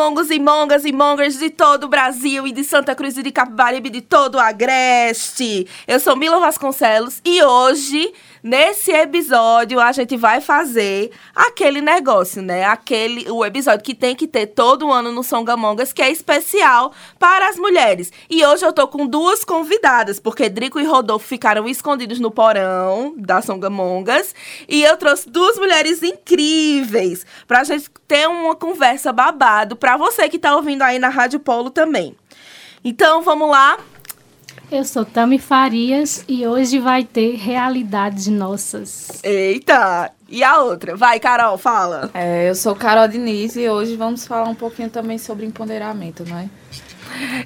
Mongos e mongas e mongers de todo o Brasil e de Santa Cruz e de Capibaribe de todo o Agreste. Eu sou Mila Vasconcelos e hoje, nesse episódio, a gente vai fazer aquele negócio, né? Aquele, o episódio que tem que ter todo ano no Songamongas, que é especial para as mulheres. E hoje eu tô com duas convidadas, porque Drico e Rodolfo ficaram escondidos no porão da Songamongas. E eu trouxe duas mulheres incríveis pra gente ter uma conversa babado pra você que tá ouvindo aí na Rádio Polo também. Então, vamos lá. Eu sou Tami Farias e hoje vai ter realidades nossas. Eita! E a outra? Vai, Carol, fala. É, eu sou Carol Diniz e hoje vamos falar um pouquinho também sobre empoderamento, não é?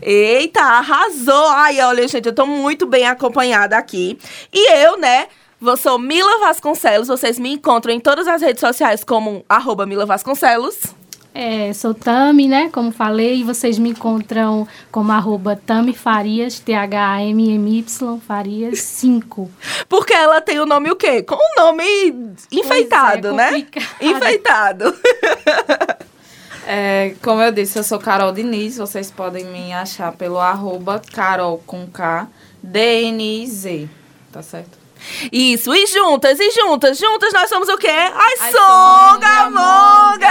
Eita, arrasou! Ai, olha, gente, eu tô muito bem acompanhada aqui. E eu, né, vou sou Mila Vasconcelos. Vocês me encontram em todas as redes sociais como arroba Mila Vasconcelos. É, sou Tami, né? Como falei, vocês me encontram como arroba Tami Farias, T-H-A-M-M-Y, Farias 5. Porque ela tem o nome o quê? Com um nome enfeitado, né? complicado. Enfeitado. É, Como eu disse, eu sou Carol Diniz, vocês podem me achar pelo arroba Carol com K, D-N-I-Z, tá certo? Isso, e juntas, e juntas, juntas nós somos o quê? As, As Songamongas!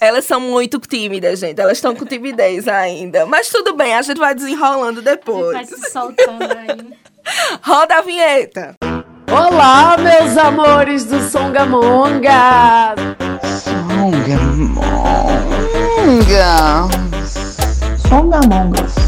Elas são muito tímidas, gente. Elas estão com timidez ainda. Mas tudo bem, a gente vai desenrolando Vai depois. se soltando aí. Roda a vinheta. Olá, meus amores do Songamonga! Songamongas.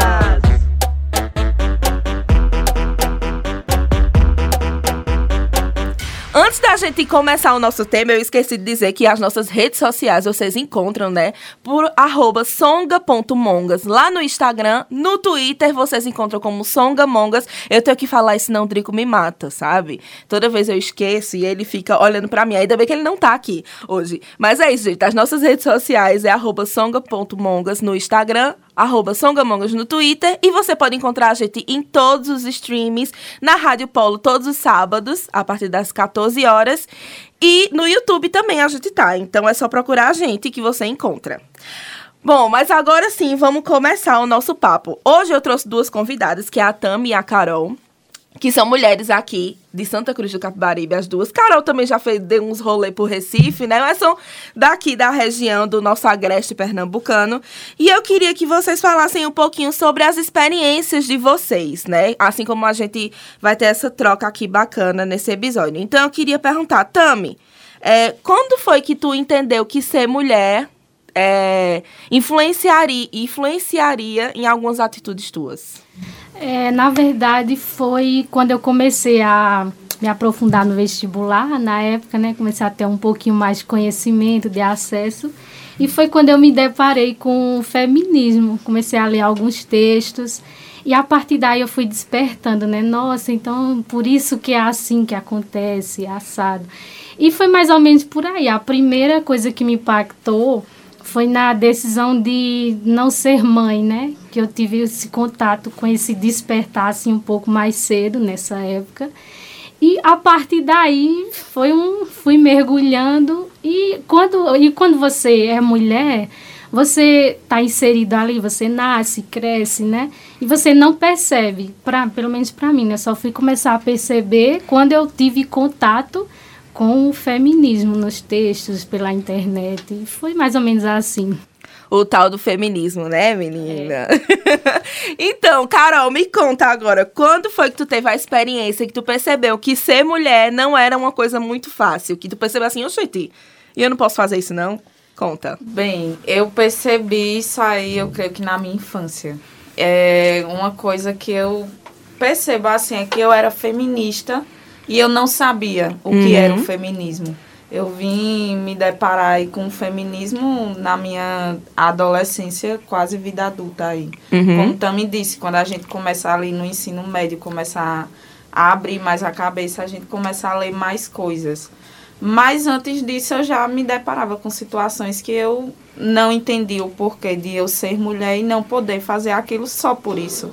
Da gente começar o nosso tema, eu esqueci de dizer que as nossas redes sociais vocês encontram, né? Por arroba songa.mongas. Lá no Instagram, no Twitter, vocês encontram como songamongas. Eu tenho que falar isso, senão o Drico me mata, sabe? Toda vez eu esqueço e ele fica olhando pra mim. Ainda bem que ele não tá aqui hoje. Mas é isso, gente. As nossas redes sociais é arroba songa.mongas no Instagram, arroba Songamongas no Twitter e você pode encontrar a gente em todos os streams, na Rádio Polo todos os sábados, a partir das 14 horas. E no YouTube também a gente tá. Então é só procurar a gente que você encontra. Bom, mas agora sim, vamos começar o nosso papo. Hoje eu trouxe duas convidadas, que é a Tami e a Carol, que são mulheres aqui de Santa Cruz do Capibaribe, as duas. Carol também já fez deu uns rolês por Recife, né? Mas são daqui da região do nosso agreste pernambucano. E eu queria que vocês falassem um pouquinho sobre as experiências de vocês, né? Assim como a gente vai ter essa troca aqui bacana nesse episódio. Então eu queria perguntar, Tami, é, quando foi que tu entendeu que ser mulher é, influenciaria, influenciaria em algumas atitudes tuas? É, na verdade, foi quando eu comecei a me aprofundar no vestibular, na época, né? Comecei a ter um pouquinho mais de conhecimento, de acesso. E foi quando eu me deparei com o feminismo. Comecei a ler alguns textos. E a partir daí eu fui despertando, né? Nossa, então por isso que é assim que acontece, assado. E foi mais ou menos por aí. A primeira coisa que me impactou foi na decisão de não ser mãe, né? Que eu tive esse contato com esse despertar assim um pouco mais cedo nessa época. E a partir daí foi um fui mergulhando e quando e quando você é mulher, você está inserido ali, você nasce, cresce, né? E você não percebe, pra, pelo menos para mim, né? Só fui começar a perceber quando eu tive contato com o feminismo nos textos, pela internet. E foi mais ou menos assim. o tal do feminismo, né, menina? então, Carol, me conta agora, quando foi que tu teve a experiência que tu percebeu que ser mulher não era uma coisa muito fácil? Que tu percebeu assim, oxente, e eu não posso fazer isso não? Conta. Bem, eu percebi isso aí, eu creio que na minha infância. É uma coisa que eu percebo assim é que eu era feminista e eu não sabia o que era o Uhum. feminismo. Eu vim me deparar aí com o feminismo na minha adolescência, quase vida adulta aí. Uhum. Como Tami disse, quando a gente começa ali no ensino médio, começar a abrir mais a cabeça, a gente começa a ler mais coisas. Mas antes disso eu já me deparava com situações que eu não entendi o porquê de eu ser mulher e não poder fazer aquilo só por isso.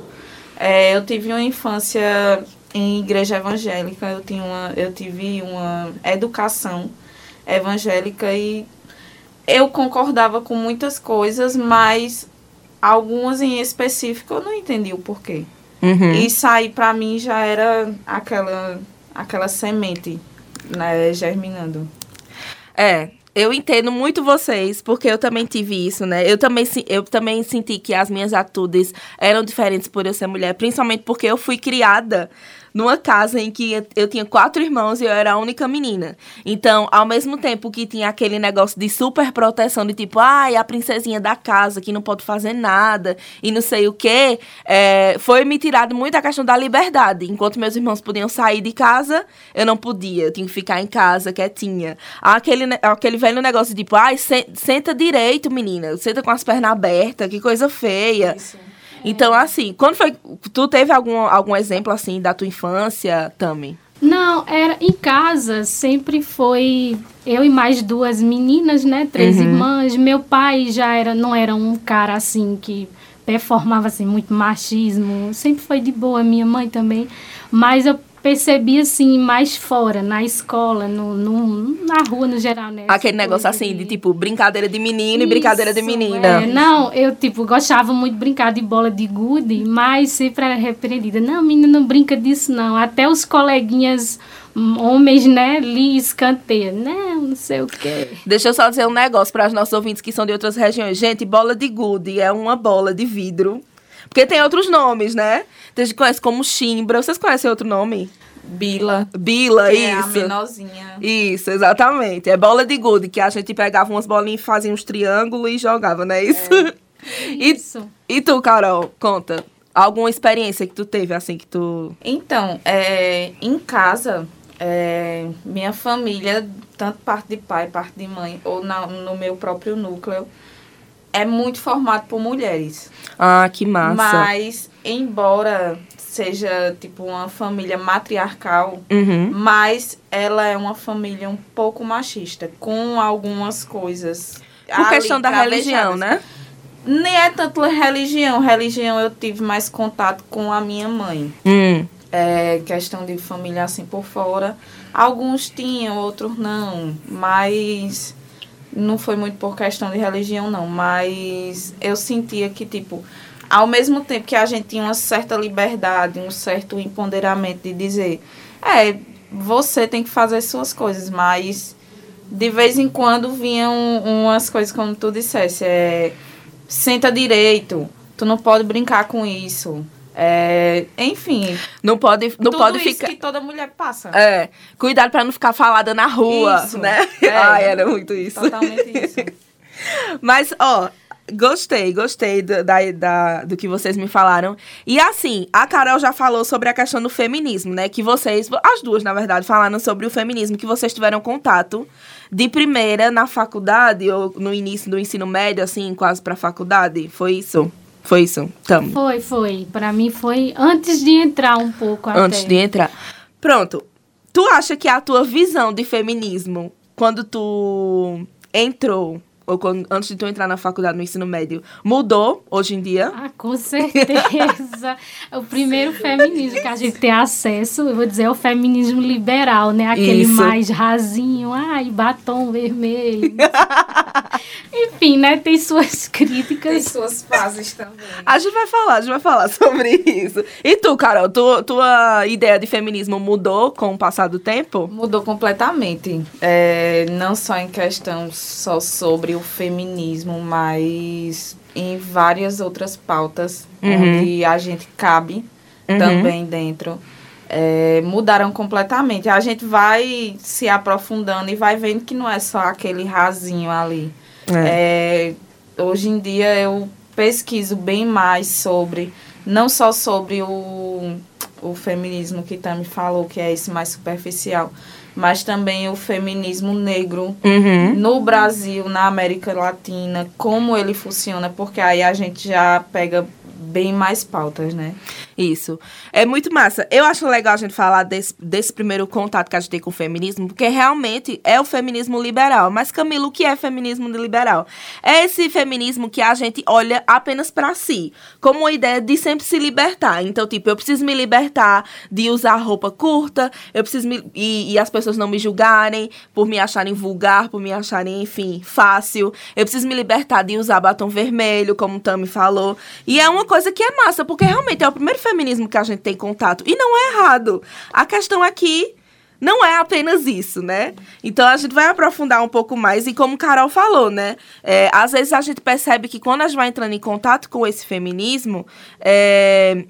É, eu tive uma infância em igreja evangélica, eu, tinha uma, eu tive uma educação evangélica e eu concordava com muitas coisas, mas algumas em específico eu não entendi o porquê. Uhum. Isso aí pra mim já era aquela, aquela semente né, germinando. É, eu entendo muito vocês, porque eu também tive isso, né? Eu também, eu também senti que as minhas atitudes eram diferentes por eu ser mulher, principalmente porque eu fui criada numa casa em que eu tinha quatro irmãos e eu era a única menina. Então, ao mesmo tempo que tinha aquele negócio de super proteção, de tipo, ai, a princesinha da casa que não pode fazer nada e não sei o quê, é, foi me tirado muito a questão da liberdade. Enquanto meus irmãos podiam sair de casa, eu não podia, eu tinha que ficar em casa quietinha. Aquele, aquele velho negócio de tipo, ai, se- senta direito, menina, senta com as pernas abertas, que coisa feia. Então, assim, quando foi. Tu teve algum, algum exemplo assim da tua infância, Tami? Não, era em casa, sempre foi eu e mais duas meninas, né? Três Uhum. irmãs. Meu pai já era, não era um cara assim que performava assim muito machismo. Sempre foi de boa, minha mãe também. Mas eu percebi assim mais fora, na escola, no, no- na rua no geral, né? Aquele negócio assim, de- de tipo, brincadeira de menino e brincadeira de Isso, menina. é. não, eu, tipo, gostava muito de brincar de bola de gude, mas sempre era repreendida. Não, menina, não brinca disso, não. Até os coleguinhas hum, homens, né, lhe escanteiam. Não, não sei o quê. Deixa eu só dizer um negócio para os nossos ouvintes que são de outras regiões. Gente, bola de gude é uma bola de vidro. Porque tem outros nomes, né? Tem gente conhece como chimbra. Vocês conhecem outro nome? Bila, Bila, que é a isso. menorzinha. Isso, exatamente. É bola de gude, que a gente pegava umas bolinhas, fazia uns triângulos e jogava, não é isso? E, Isso. e tu, Carol, conta. Alguma experiência que tu teve, assim, que tu... Então, é, em casa, é, minha família, tanto parte de pai, parte de mãe, ou na- no meu próprio núcleo, é muito formado por mulheres. Ah, que massa. Mas, embora seja tipo uma família matriarcal, Uhum. mas ela é uma família um pouco machista, com algumas coisas. Por questão da religião, né? Nem é tanto religião. Religião eu tive mais contato com a minha mãe. Hum. É, questão de família assim por fora. Alguns tinham, outros não. Mas não foi muito por questão de religião, não. Mas eu sentia que, tipo, ao mesmo tempo que a gente tinha uma certa liberdade, um certo empoderamento de dizer, é, você tem que fazer suas coisas, mas de vez em quando vinham umas coisas como tu dissesse, é, senta direito, tu não pode brincar com isso. É, enfim, Não pode, não tudo pode isso ficar... que toda mulher passa. É, cuidado pra não ficar falada na rua, Isso, né? é. Ai, era muito isso. Totalmente isso. Mas, ó, gostei, gostei do, da, da- do que vocês me falaram. E assim, a Carol já falou sobre a questão do feminismo, né? Que vocês, as duas, na verdade, falaram sobre o feminismo, que vocês tiveram contato de primeira na faculdade, ou no início do ensino médio, assim, quase pra faculdade. Foi isso? Foi isso? Tamo. Foi, foi. Pra mim foi antes de entrar um pouco até. Antes de entrar. Pronto. Tu acha que a tua visão de feminismo, quando tu entrou, ou quando, antes de tu entrar na faculdade, no ensino médio, mudou hoje em dia? Ah, com certeza. o primeiro feminismo que a gente tem acesso, eu vou dizer, é o feminismo liberal, né? Aquele Isso. mais rasinho, ai, batom vermelho. Enfim, né? Tem suas Tem críticas. suas fases também. A gente vai falar, a gente vai falar sobre isso. E tu, Carol, tu, tua ideia de feminismo mudou com o passar do tempo? Mudou completamente. É, não só em questão só sobre o feminismo, mas em várias outras pautas Uhum. onde a gente cabe Uhum. também dentro. É, mudaram completamente. A gente vai se aprofundando e vai vendo que não é só aquele rasinho ali. É, hoje em dia eu pesquiso bem mais sobre, não só sobre o, o feminismo que Tami falou, que é esse mais superficial, mas também o feminismo negro Uhum. no Brasil, na América Latina, como ele funciona, porque aí a gente já pega bem mais pautas, né? Isso. É muito massa. Eu acho legal a gente falar desse, desse primeiro contato que a gente tem com o feminismo, porque realmente é o feminismo liberal. Mas, Camilo, o que é feminismo liberal? É esse feminismo que a gente olha apenas pra si, como uma ideia de sempre se libertar. Então, tipo, eu preciso me libertar de usar roupa curta, eu preciso me. E, e as pessoas não me julgarem por me acharem vulgar, por me acharem, enfim, fácil. Eu preciso me libertar de usar batom vermelho, como o Tami falou. E é uma coisa que é massa, porque realmente é o primeiro feminismo que a gente tem contato. E não é errado. A questão é que não é apenas isso, né? Então a gente vai aprofundar um pouco mais. E como Carol falou, né? É, às vezes a gente percebe que quando a gente vai entrando em contato com esse feminismo, é,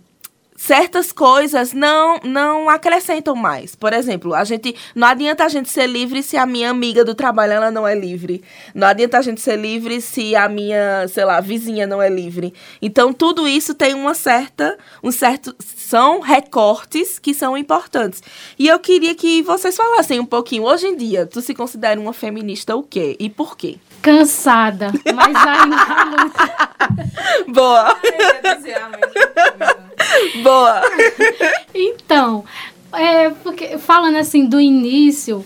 certas coisas não não acrescentam mais. Por exemplo, a gente não adianta a gente ser livre se a minha amiga do trabalho ela não é livre. Não adianta a gente ser livre se a minha, sei lá, vizinha não é livre. Então tudo isso tem uma certa um certo são recortes que são importantes. E eu queria que vocês falassem um pouquinho hoje em dia, tu se considera uma feminista o quê e por quê? Cansada, mas ainda na luta. Boa. Eu ia dizer a mesma coisa. Boa. Então, é, porque, falando assim do início,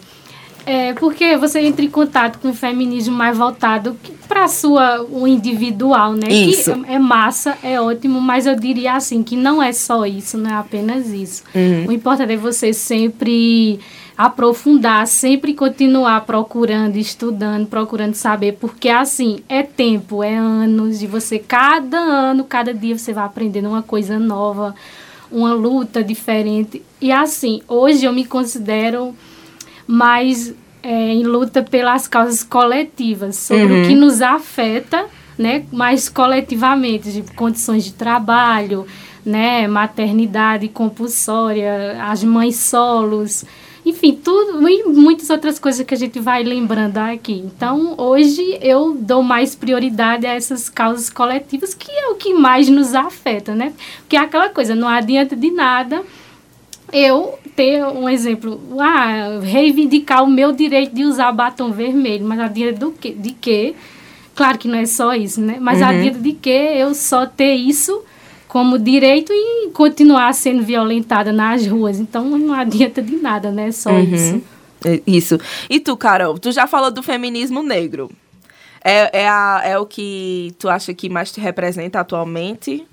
é, porque você entra em contato com o feminismo mais voltado para sua o individual, né? Isso. Que é massa, é ótimo, mas eu diria assim que não é só isso, não é apenas isso. Uhum. O importante é você sempre aprofundar, sempre continuar procurando, estudando, procurando saber, porque assim, é tempo, é anos de você, cada ano, cada dia você vai aprendendo uma coisa nova, uma luta diferente. E assim, hoje eu me considero mais é, em luta pelas causas coletivas, sobre Uhum. o que nos afeta, né, mais coletivamente, de condições de trabalho, né, maternidade compulsória, as mães solos, enfim, tudo e muitas outras coisas que a gente vai lembrando aqui. Então, hoje eu dou mais prioridade a essas causas coletivas, que é o que mais nos afeta, né? Porque é aquela coisa, não adianta de nada eu ter um exemplo, ah, reivindicar o meu direito de usar batom vermelho, mas a dia do que, de que, claro que não é só isso, né? Mas Uhum. dia de que eu só ter isso como direito e continuar sendo violentada nas ruas. Então não adianta de nada, né? Só Uhum. isso. É, Isso. E tu, Carol, tu já falou do feminismo negro. É, é, a- é o que tu acha que mais te representa atualmente?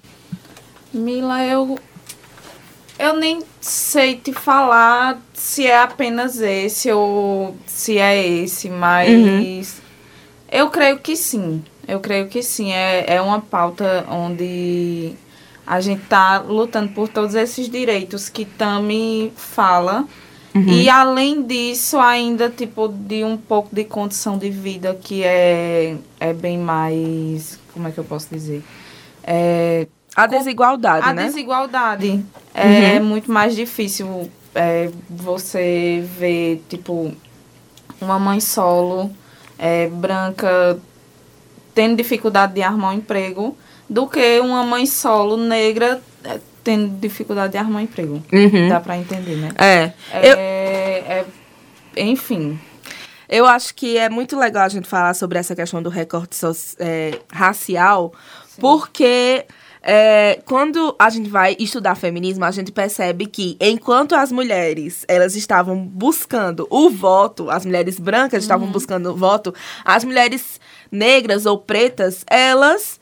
Mila, eu. Eu nem sei te falar se é apenas esse ou se é esse, mas. Eu creio que sim. Eu creio que sim. É, é uma pauta onde a gente tá lutando por todos esses direitos que Tami fala. E além disso, ainda, tipo, de um pouco de condição de vida que é, é bem mais. Como é que eu posso dizer? É, A desigualdade, a né? desigualdade é muito mais difícil é, você ver, tipo, uma mãe solo, é, branca, tendo dificuldade de arrumar um emprego, do que uma mãe solo negra é, tendo dificuldade de arrumar um emprego. Uhum. Dá pra entender, né? É. É, Eu, é- enfim. eu acho que é muito legal a gente falar sobre essa questão do recorte soci- é, racial, porque é, quando a gente vai estudar feminismo, a gente percebe que enquanto as mulheres elas estavam buscando o voto, as mulheres brancas estavam buscando o voto, as mulheres negras ou pretas, elas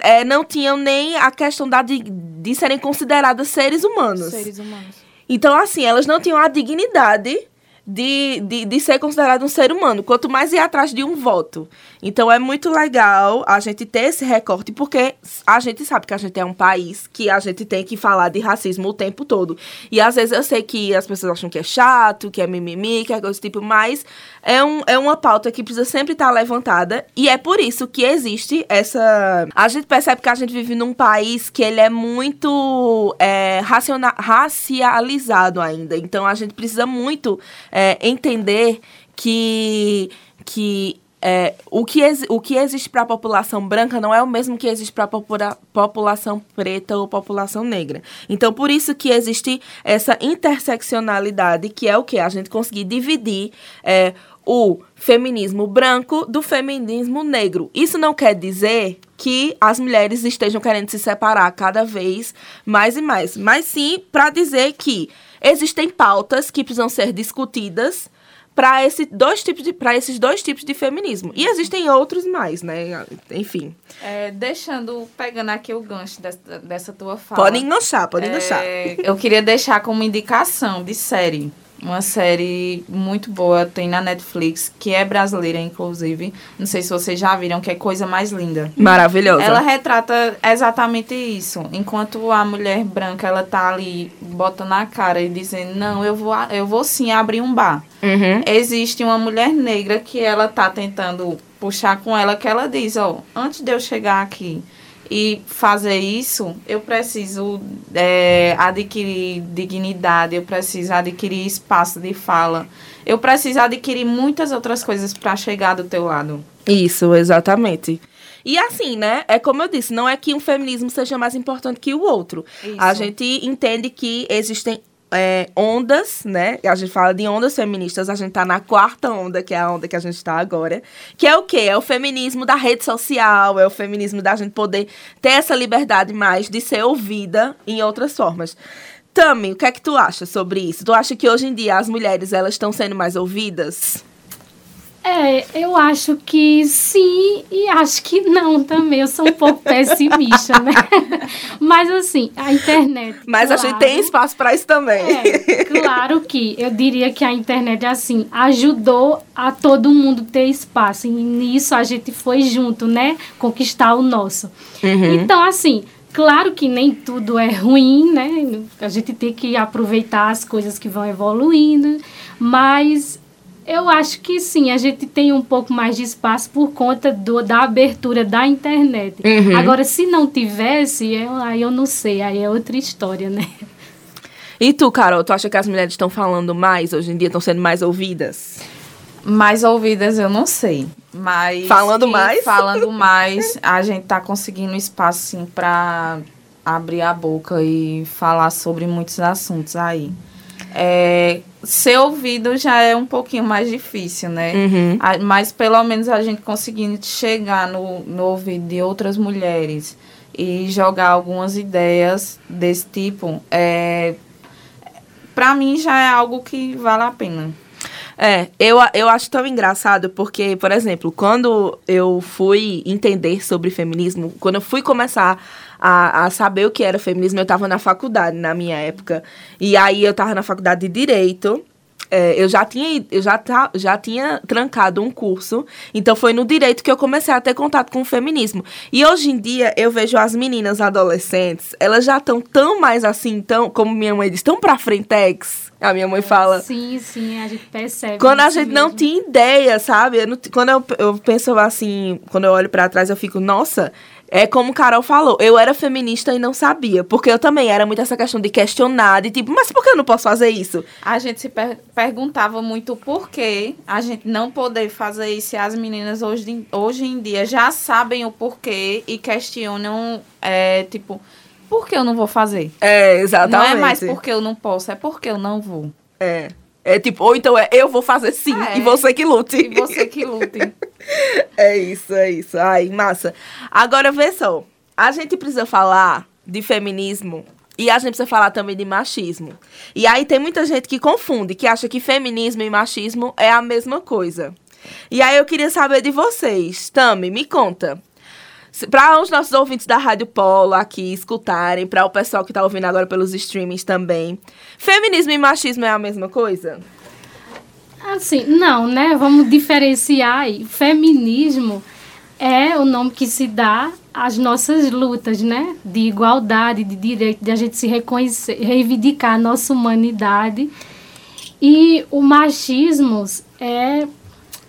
é, não tinham nem a questão da, de, de serem consideradas seres humanos. Seres humanos. Então, assim, elas não tinham a dignidade de, de, de ser considerado um ser humano, quanto mais ir atrás de um voto. Então é muito legal a gente ter esse recorte, porque a gente sabe que a gente é um país que a gente tem que falar de racismo o tempo todo. E às vezes eu sei que as pessoas acham que é chato, que é mimimi, que é coisa do tipo, mas é, um, é uma pauta que precisa sempre estar levantada. E é por isso que existe essa. A gente percebe que a gente vive num país que ele é muito é, raciona... racializado ainda. Então a gente precisa muito é, entender que, que é, o, que o que existe para a população branca não é o mesmo que existe para a popula população preta ou população negra. Então, por isso que existe essa interseccionalidade, que é o que? A gente conseguir dividir é, o feminismo branco do feminismo negro. Isso não quer dizer que as mulheres estejam querendo se separar cada vez mais e mais, mas sim para dizer que existem pautas que precisam ser discutidas para esse dois tipos de para esses dois tipos de feminismo e existem outros mais né enfim É, deixando, pegando aqui o gancho dessa, dessa tua fala. pode enganchar pode é, enganchar Eu queria deixar como indicação de série. Uma série muito boa, tem na Netflix, que é brasileira, inclusive. Não sei se vocês já viram, que é Coisa Mais Linda. maravilhosa Ela retrata exatamente isso. Enquanto a mulher branca, ela tá ali botando a cara e dizendo, não, eu vou, eu vou sim abrir um bar. Uhum. Existe uma mulher negra que ela tá tentando puxar com ela, que ela diz, ó, antes de eu chegar aqui e fazer isso, eu preciso é, adquirir dignidade, eu preciso adquirir espaço de fala, eu preciso adquirir muitas outras coisas para chegar do teu lado. Isso, exatamente. E assim, né? É como eu disse, não é que um feminismo seja mais importante que o outro. Isso. A gente entende que existem é, ondas, né? A gente fala de ondas feministas, a gente tá na quarta onda, que é a onda que a gente tá agora. Que é o quê? É o feminismo da rede social, é o feminismo da gente poder ter essa liberdade mais de ser ouvida em outras formas. Tami, o que é que tu acha sobre isso? Tu acha que hoje em dia as mulheres elas estão sendo mais ouvidas? É, eu acho que sim e acho que não também. Eu sou um pouco pessimista, né? Mas assim, a internet. Mas a gente claro, tem espaço para isso também. É, claro que eu diria que a internet, assim, ajudou a todo mundo ter espaço. E nisso a gente foi junto, né? Conquistar o nosso. Uhum. Então, assim, claro que nem tudo é ruim, né? A gente tem que aproveitar as coisas que vão evoluindo. Mas eu acho que sim, a gente tem um pouco mais de espaço por conta do, da abertura da internet. Uhum. Agora, se não tivesse, eu, aí eu não sei, aí é outra história, né? E tu, Carol, tu acha que as mulheres estão falando mais hoje em dia, estão sendo mais ouvidas? Mais ouvidas eu não sei, mas Falando mais? falando mais, a gente tá conseguindo espaço sim para abrir a boca e falar sobre muitos assuntos aí. É, ser ouvido já é um pouquinho mais difícil, né? Uhum. A- Mas pelo menos a gente conseguindo chegar no, no ouvido de outras mulheres e jogar algumas ideias desse tipo, é, para mim já é algo que vale a pena. É, eu, eu acho tão engraçado porque, por exemplo, quando eu fui entender sobre feminismo, quando eu fui começar a, a saber o que era feminismo, eu tava na faculdade na minha época. E aí eu tava na faculdade de Direito. É, eu já tinha, eu já, tá, já tinha trancado um curso, então foi no direito que eu comecei a ter contato com o feminismo. E hoje em dia eu vejo as meninas adolescentes, elas já estão tão mais assim, tão, como minha mãe diz, tão pra frentex. A minha mãe fala. Sim, sim, a gente percebe. Quando a gente não mesmo. tinha ideia, sabe? Eu não quando eu, eu penso assim, quando eu olho pra trás, eu fico, nossa, é como Carol falou, eu era feminista e não sabia. Porque eu também era muito essa questão de questionar, de tipo, mas por que eu não posso fazer isso? A gente se per- perguntava muito por que a gente não poder fazer isso e as meninas hoje, em- hoje em dia já sabem o porquê e questionam, é, tipo, por que eu não vou fazer? É, exatamente. Não é mais porque eu não posso, é porque eu não vou. É. É tipo, ou então é eu vou fazer sim, É. e você que lute. E você que lute. É isso, é isso. Ai, massa. Agora, vê só. A gente precisa falar de feminismo e a gente precisa falar também de machismo. E aí tem muita gente que confunde, que acha que feminismo e machismo é a mesma coisa. E aí eu queria saber de vocês. Tami, me conta. Para os nossos ouvintes da Rádio Polo aqui escutarem, para o pessoal que tá ouvindo agora pelos streamings também. Feminismo e machismo é a mesma coisa? Assim, não, né? Vamos diferenciar aí. Feminismo é o nome que se dá às nossas lutas, né? De igualdade, de direito, de a gente se reconhecer, reivindicar a nossa humanidade. E o machismo é.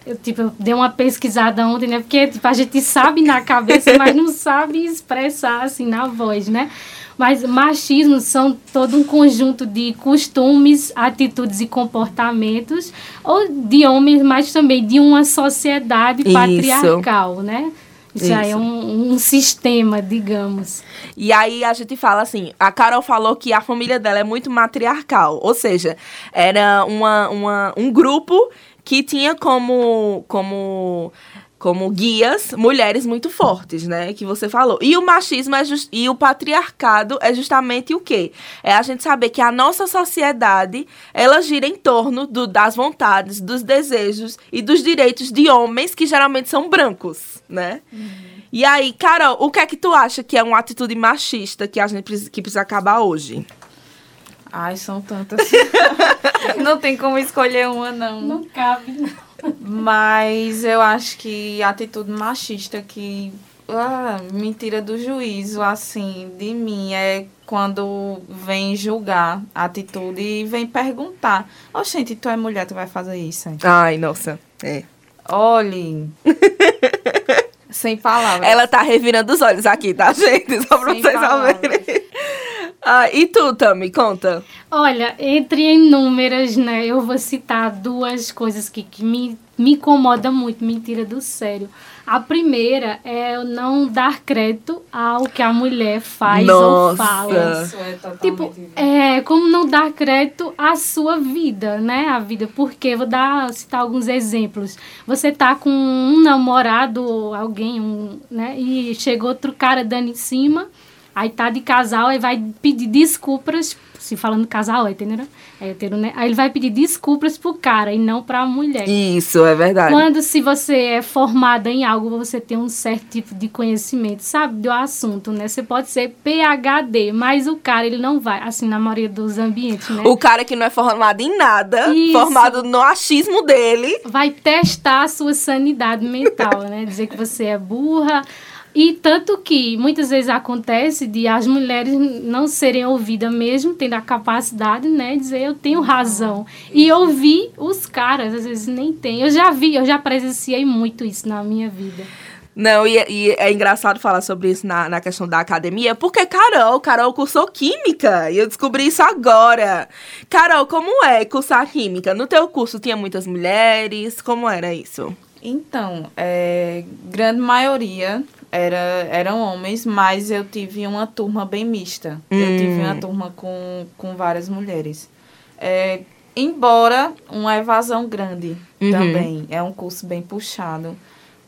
Eu, tipo, eu dei uma pesquisada ontem, né? Porque tipo, a gente sabe na cabeça, mas não sabe expressar assim na voz, né? Mas machismo são todo um conjunto de costumes, atitudes e comportamentos, ou de homens, mas também de uma sociedade Isso. patriarcal, né? Isso, aí é Isso. um, um sistema, digamos. E aí a gente fala assim, a Carol falou que a família dela é muito matriarcal, ou seja, era uma, uma, um grupo que tinha como, como, como guias mulheres muito fortes, né? Que você falou. E o machismo é jus- e o patriarcado é justamente o quê? É a gente saber que a nossa sociedade, ela gira em torno do, das vontades, dos desejos e dos direitos de homens que geralmente são brancos, né? E aí, Carol, o que é que tu acha que é uma atitude machista que a gente que precisa acabar hoje? Ai, são tantas. não tem como escolher uma, não. Não cabe. Mas eu acho que a atitude machista que ah, me tira do juízo, assim, de mim, é quando vem julgar a atitude e vem perguntar. Ó, gente, tu é mulher, tu vai fazer isso? hein? Ai, nossa. É. Olhe. Sem palavras. Ela tá revirando os olhos aqui, tá, gente? Só pra Sem vocês palavras. saberem. Ah, e tu, Tami, conta. Olha, entre inúmeras, né, eu vou citar duas coisas que, que me, me incomodam muito, me tira do sério. A primeira é eu não dar crédito ao que a mulher faz ou Nossa. fala. Isso é totalmente... Tipo, é como não dar crédito à sua vida, né? A vida. Porque, vou dar, citar alguns exemplos. Você tá com um namorado ou alguém, um, né? E chegou outro cara dando em cima, aí tá de casal, aí vai pedir desculpas, se falando casal, entendeu? É hétero, né? Aí ele vai pedir desculpas pro cara e não pra mulher. Isso, é verdade. Quando se você é formada em algo, você tem um certo tipo de conhecimento, sabe, do assunto, né? Você pode ser PhD, mas o cara, ele não vai, assim, na maioria dos ambientes, né? O cara que não é formado em nada, Isso. formado no achismo dele. Vai testar a sua sanidade mental, né? Dizer que você é burra. E tanto que muitas vezes acontece de as mulheres não serem ouvidas mesmo, tendo a capacidade, né, de dizer eu tenho razão. E ouvir os caras, às vezes nem tem. Eu já vi, eu já presenciei muito isso na minha vida. Não, e, e é engraçado falar sobre isso na, na questão da academia, porque Carol, Carol cursou química, e eu descobri isso agora. Carol, como é cursar química? No teu curso tinha muitas mulheres, como era isso? Então, é, grande maioria era, eram homens, mas eu tive uma turma bem mista. Hum. Eu tive uma turma com, com várias mulheres. É, embora uma evasão grande Uhum. também. É um curso bem puxado.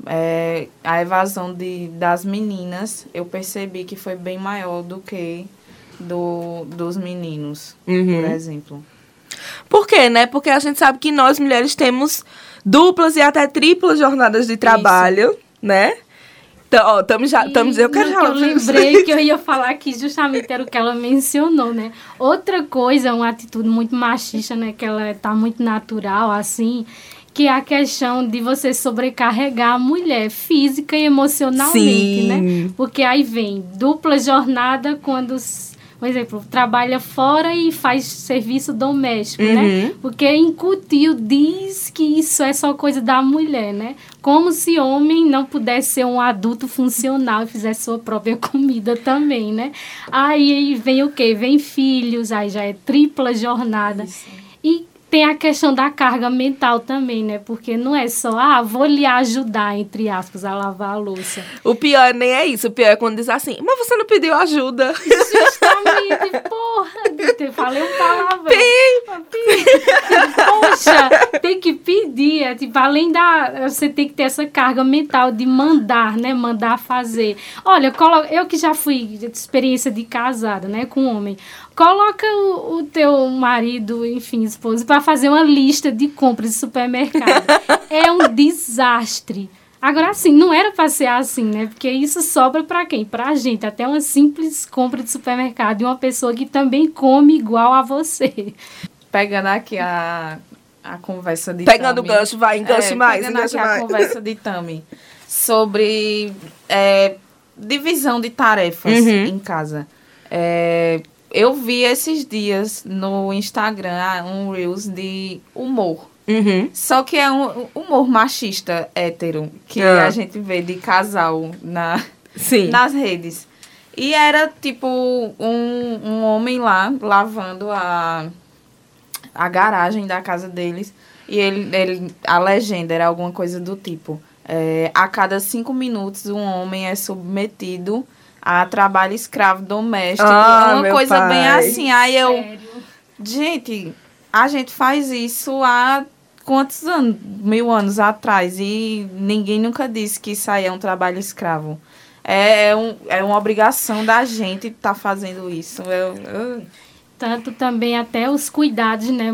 É, a evasão de, das meninas, eu percebi que foi bem maior do que do, dos meninos, Uhum. por exemplo. Por quê, né? Porque a gente sabe que nós mulheres temos duplas e até triplas jornadas de trabalho, né? Então, ó, estamos já. Estamos, eu quero já. que eu lembrei que eu ia falar que justamente era o que ela mencionou, né? Outra coisa, uma atitude muito machista, né? Que ela tá muito natural, assim, que é a questão de você sobrecarregar a mulher física e emocionalmente, Sim. né? Porque aí vem dupla jornada quando, por exemplo, trabalha fora e faz serviço doméstico, Uhum. né? Porque incutiu, diz que isso é só coisa da mulher, né? Como se homem não pudesse ser um adulto funcional e fizesse sua própria comida também, né? Aí vem o quê? Vem filhos, aí já é tripla jornada. E tem a questão da carga mental também, né? Porque não é só, ah, vou lhe ajudar, entre aspas, a lavar a louça. O pior nem é isso. O pior é quando diz assim, mas você não pediu ajuda. Justamente, porra, falei um palavrão. Poxa, tem que pedir. É, tipo, além da. Você tem que ter essa carga mental de mandar, né? Mandar fazer. Olha, eu que já fui de experiência de casada, né? Com homem. Coloca o, o teu marido, enfim, esposo, para fazer uma lista de compras de supermercado. é um desastre. Agora, assim, não era para ser assim, né? Porque isso sobra para quem? Pra gente. Até uma simples compra de supermercado de uma pessoa que também come igual a você. Pegando aqui a, a conversa de Pegando o Tami. gancho, vai, enganche É, mais, Pegando enganche aqui a mais. conversa de Tami sobre é, divisão de tarefas Uhum. em casa. É, eu vi esses dias no Instagram ah, um Reels de humor. Uhum. Só que é um humor machista hétero que Ah. a gente vê de casal na, Sim. nas redes. E era tipo um, um homem lá lavando a, a garagem da casa deles. E ele, ele, a legenda era alguma coisa do tipo: é, a cada cinco minutos um homem é submetido a trabalho escravo doméstico. Ah, é uma meu coisa bem pai. assim. Aí eu. Sério. Gente, a gente faz isso há quantos anos? Mil anos atrás. E ninguém nunca disse que isso aí é um trabalho escravo. É, é um, é uma obrigação da gente estar fazendo isso. Eu, eu- Tanto também até os cuidados, né,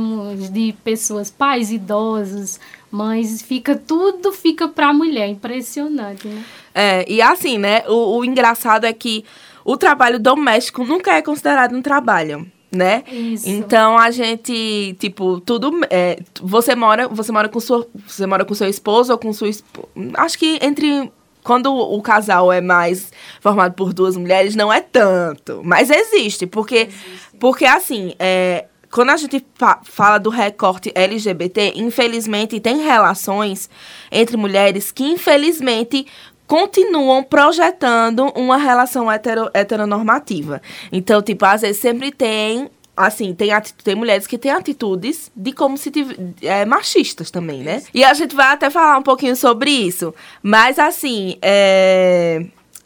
de pessoas, pais idosos, mães, fica tudo fica para a mulher, impressionante, né? É, e assim, né? O, o engraçado é que o trabalho doméstico nunca é considerado um trabalho, né? Isso. Então a gente, tipo, tudo. é, você mora, você mora com sua, você mora com seu esposo ou com sua esposa. Acho que entre quando o casal é mais formado por duas mulheres não é tanto, mas existe, porque porque assim, é, quando a gente fa- fala do recorte LGBT, infelizmente tem relações entre mulheres que infelizmente continuam projetando uma relação hetero, heteronormativa. Então, tipo, às vezes sempre tem assim, tem, tem mulheres que têm atitudes de como se tiv- é, machistas também, né? E a gente vai até falar um pouquinho sobre isso. Mas assim, é,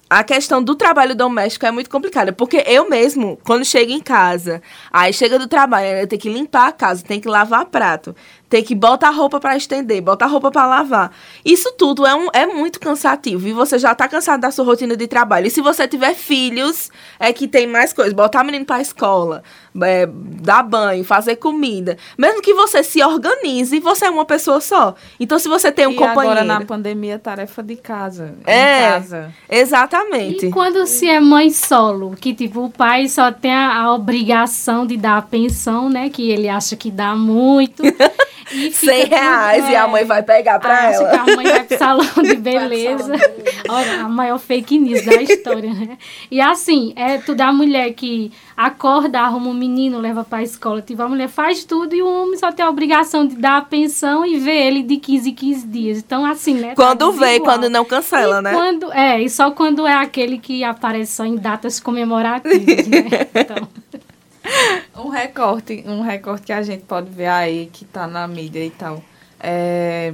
a questão do trabalho doméstico é muito complicada. Porque eu mesmo, quando chego em casa, aí chega do trabalho, eu tenho que limpar a casa, tem que lavar prato, tem que botar roupa pra estender, botar roupa pra lavar. Isso tudo é, um, é muito cansativo. E você já tá cansado da sua rotina de trabalho. E se você tiver filhos, é que tem mais coisas. Botar menino pra escola, é, dar banho, fazer comida. Mesmo que você se organize, você é uma pessoa só. Então, se você tem um e companheiro... agora na pandemia, tarefa de casa. É. Em casa. Exatamente. E quando se é mãe solo, que tipo, o pai só tem a, a obrigação de dar a pensão, né? Que ele acha que dá muito. E fica 100 tudo- reais e a é, mãe vai pegar pra acha ela. que a mãe vai pro salão de beleza. Olha, a maior fake news da história, né? E assim, é tudo a mulher que acorda, arruma um menino, leva pra escola. Tipo, a mulher faz tudo e o homem só tem a obrigação de dar a pensão e ver ele de 15 em 15 dias. Então, assim, né? tá Quando vê, desigual. quando não cancela, E né? Quando, é, e só quando é aquele que aparece só em datas comemorativas, né? Então, Um recorte, um recorte que a gente pode ver aí, que tá na mídia e tal. É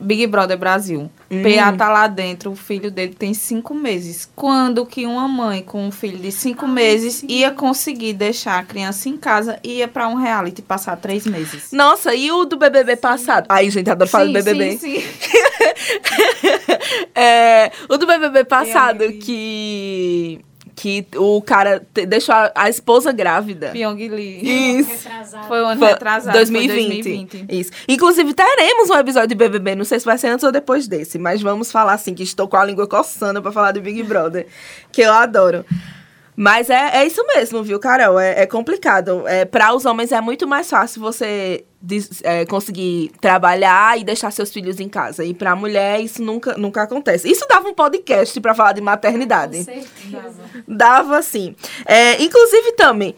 Big Brother Brasil. Hum. PA tá lá dentro, o filho dele tem cinco meses. Quando que uma mãe com um filho de cinco meses ia conseguir deixar a criança em casa e ia pra um reality passar três meses? Nossa, e o do BBB passado? Ai, gente, adoro falar do BBB. Sim, sim. É, o do BBB passado, que, que o cara te- deixou a, a esposa grávida. Pyong Lee. Isso. retrasado. Foi o ano Foi retrasado. foi 2020. 2020. Isso. Inclusive, teremos um episódio de BBB. Não sei se vai ser antes ou depois desse, mas vamos falar assim, que estou com a língua coçando pra falar do Big Brother, que eu adoro. Mas é, é isso mesmo, viu, Carol? É, é complicado. É, para os homens é muito mais fácil você des- é, conseguir trabalhar e deixar seus filhos em casa. E pra mulher, isso nunca, nunca acontece. Isso dava um podcast pra falar de maternidade. Com certeza. Dava sim. É, inclusive, também,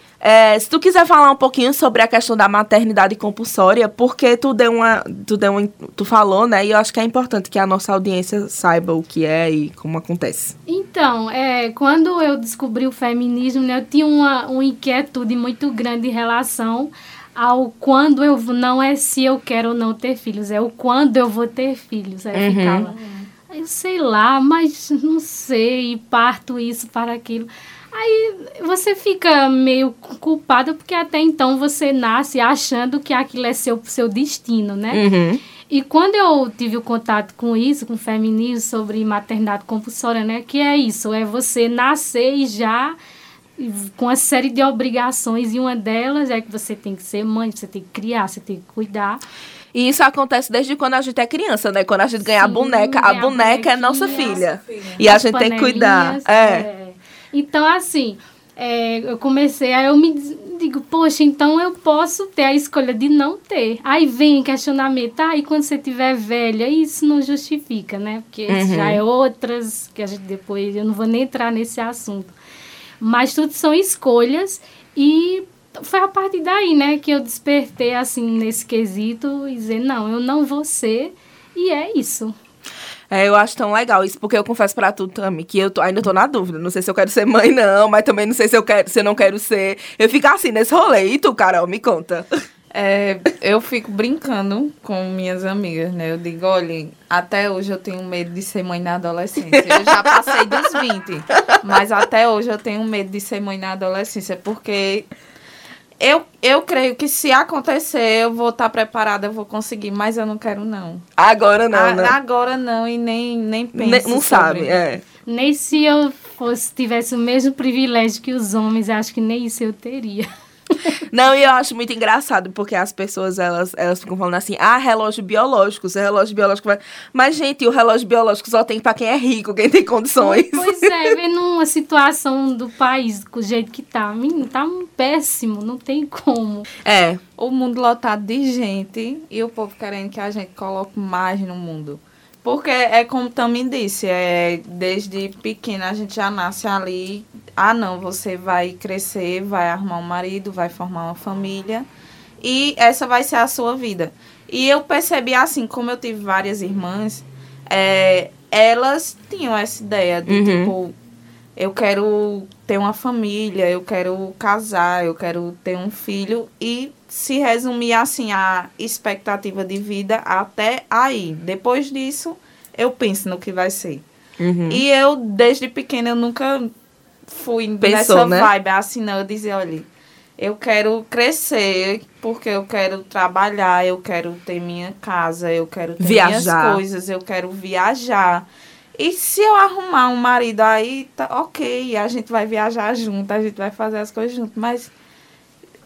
se tu quiser falar um pouquinho sobre a questão da maternidade compulsória, porque tu deu uma. Tu, deu um, tu falou, né? E eu acho que é importante que a nossa audiência saiba o que é e como acontece. Então, é, quando eu descobri o feminismo, né, eu tinha uma, uma inquietude muito grande em relação ao quando eu não é se eu quero ou não ter filhos, é o quando eu vou ter filhos. Aí eu Uhum. ficava, eu sei lá, mas não sei, parto isso para aquilo. Aí você fica meio culpada porque até então você nasce achando que aquilo é seu, seu destino, né? Uhum. E quando eu tive o contato com isso, com o feminismo, sobre maternidade compulsória, né? Que é isso, é você nascer e já com uma série de obrigações, e uma delas é que você tem que ser mãe, você tem que criar, você tem que cuidar. E isso acontece desde quando a gente é criança, né? Quando a gente ganha a Sim, boneca, a ganha a boneca é nossa bonequinha. filha. E a As gente tem que cuidar. panelinhas, É. Então, assim, é, eu comecei, aí eu me digo, poxa, então eu posso ter a escolha de não ter. Aí vem questionamento, ah, e quando você tiver velha, isso não justifica, né? Porque isso já é outras, que a gente depois, eu não vou nem entrar nesse assunto. Mas tudo são escolhas e foi a partir daí, né, que eu despertei, assim, nesse quesito e dizer, não, eu não vou ser, e é isso. É, eu acho tão legal isso, porque eu confesso pra tu, Tami, que eu tô- ainda tô na dúvida. Não sei se eu quero ser mãe, não, mas também não sei se eu, quero, se eu não quero ser. Eu fico assim nesse rolê. E tu, Carol, me conta. É, eu fico brincando com minhas amigas, né? Eu digo, olha, até hoje eu tenho medo de ser mãe na adolescência. Eu já passei dos 20, mas até hoje eu tenho medo de ser mãe na adolescência, porque eu, eu creio que se acontecer, eu vou estar preparada, eu vou conseguir, mas eu não quero, não. Agora não, A- né? Agora não, e nem, nem penso. Ne- não sabe, é. Nem se eu fosse, tivesse o mesmo privilégio que os homens, acho que nem isso eu teria. Não, e eu acho muito engraçado, porque as pessoas, elas, elas ficam falando assim, ah, relógio biológico, seu relógio biológico vai... Mas, gente, o relógio biológico só tem pra quem é rico, quem tem condições. Pois é, vendo uma situação do país do jeito que tá, menino, tá um péssimo, não tem como. É, o mundo lotado de gente e o povo querendo que a gente coloque mais no mundo. Porque é como também disse, é, desde pequena a gente já nasce ali. Ah, não, você vai crescer, vai arrumar um marido, vai formar uma família e essa vai ser a sua vida. E eu percebi assim, como eu tive várias irmãs, é, elas tinham essa ideia de Uhum. tipo, eu quero ter uma família, eu quero casar, eu quero ter um filho e se resumir assim a expectativa de vida até aí. Depois disso, eu penso no que vai ser. uhum. E eu desde pequena eu nunca fui Pensou, nessa né? vibe assim, não, eu dizia, olha, eu quero crescer porque eu quero trabalhar, eu quero ter minha casa, eu quero ter Viajar. minhas coisas, eu quero viajar. E se eu arrumar um marido aí, tá ok, a gente vai viajar junto, a gente vai fazer as coisas junto, mas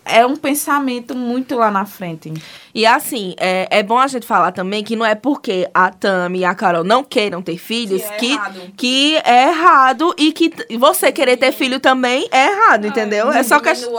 é um pensamento muito lá na frente. E assim, é, é bom a gente falar também que não é porque a Tami e a Carol não queiram ter filhos Que é que, errado. que é errado e que você querer ter filho também é errado, entendeu? É só questão.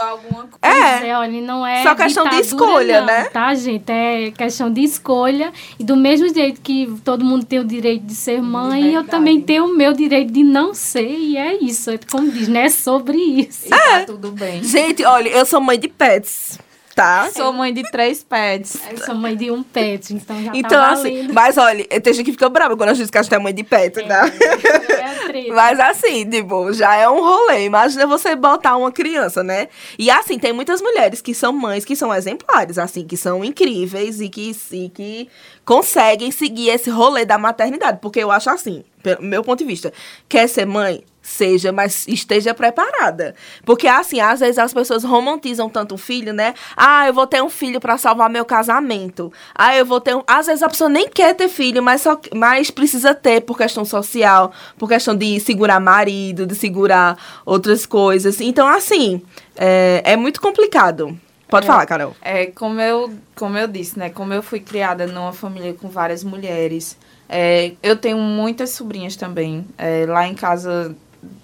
É. É, olha, não é Só questão de escolha, não, né? Tá, gente? É questão de escolha. E do mesmo jeito que todo mundo tem o direito de ser mãe, eu também tenho o meu direito de não ser. E é isso. É Como diz, né? É sobre isso. E tá tudo bem. Gente, olha, eu sou mãe de pets, tá? Sou mãe de três pets. Eu sou mãe de um pet, então já Então, tá assim, mas olha, tem gente que fica brava quando a gente diz que a gente é mãe de pet, tá? É a treta. Mas assim, tipo, já é um rolê. Imagina você botar uma criança, né? E assim, tem muitas mulheres que são mães, que são exemplares, assim, que são incríveis e que, e que conseguem seguir esse rolê da maternidade. Porque eu acho assim, pelo meu ponto de vista, quer ser mãe? Seja, mas esteja preparada. Porque, assim, às vezes as pessoas romantizam tanto o filho, né? Ah, eu vou ter um filho pra salvar meu casamento. Ah, eu vou ter um. Às vezes a pessoa nem quer ter filho, mas, só... mas precisa ter por questão social, por questão de segurar marido, de segurar outras coisas. Então, assim, é, é muito complicado. Pode falar, Carol. É, como eu, como eu disse, né? Como eu fui criada numa família com várias mulheres, é, eu tenho muitas sobrinhas também. É, lá em casa,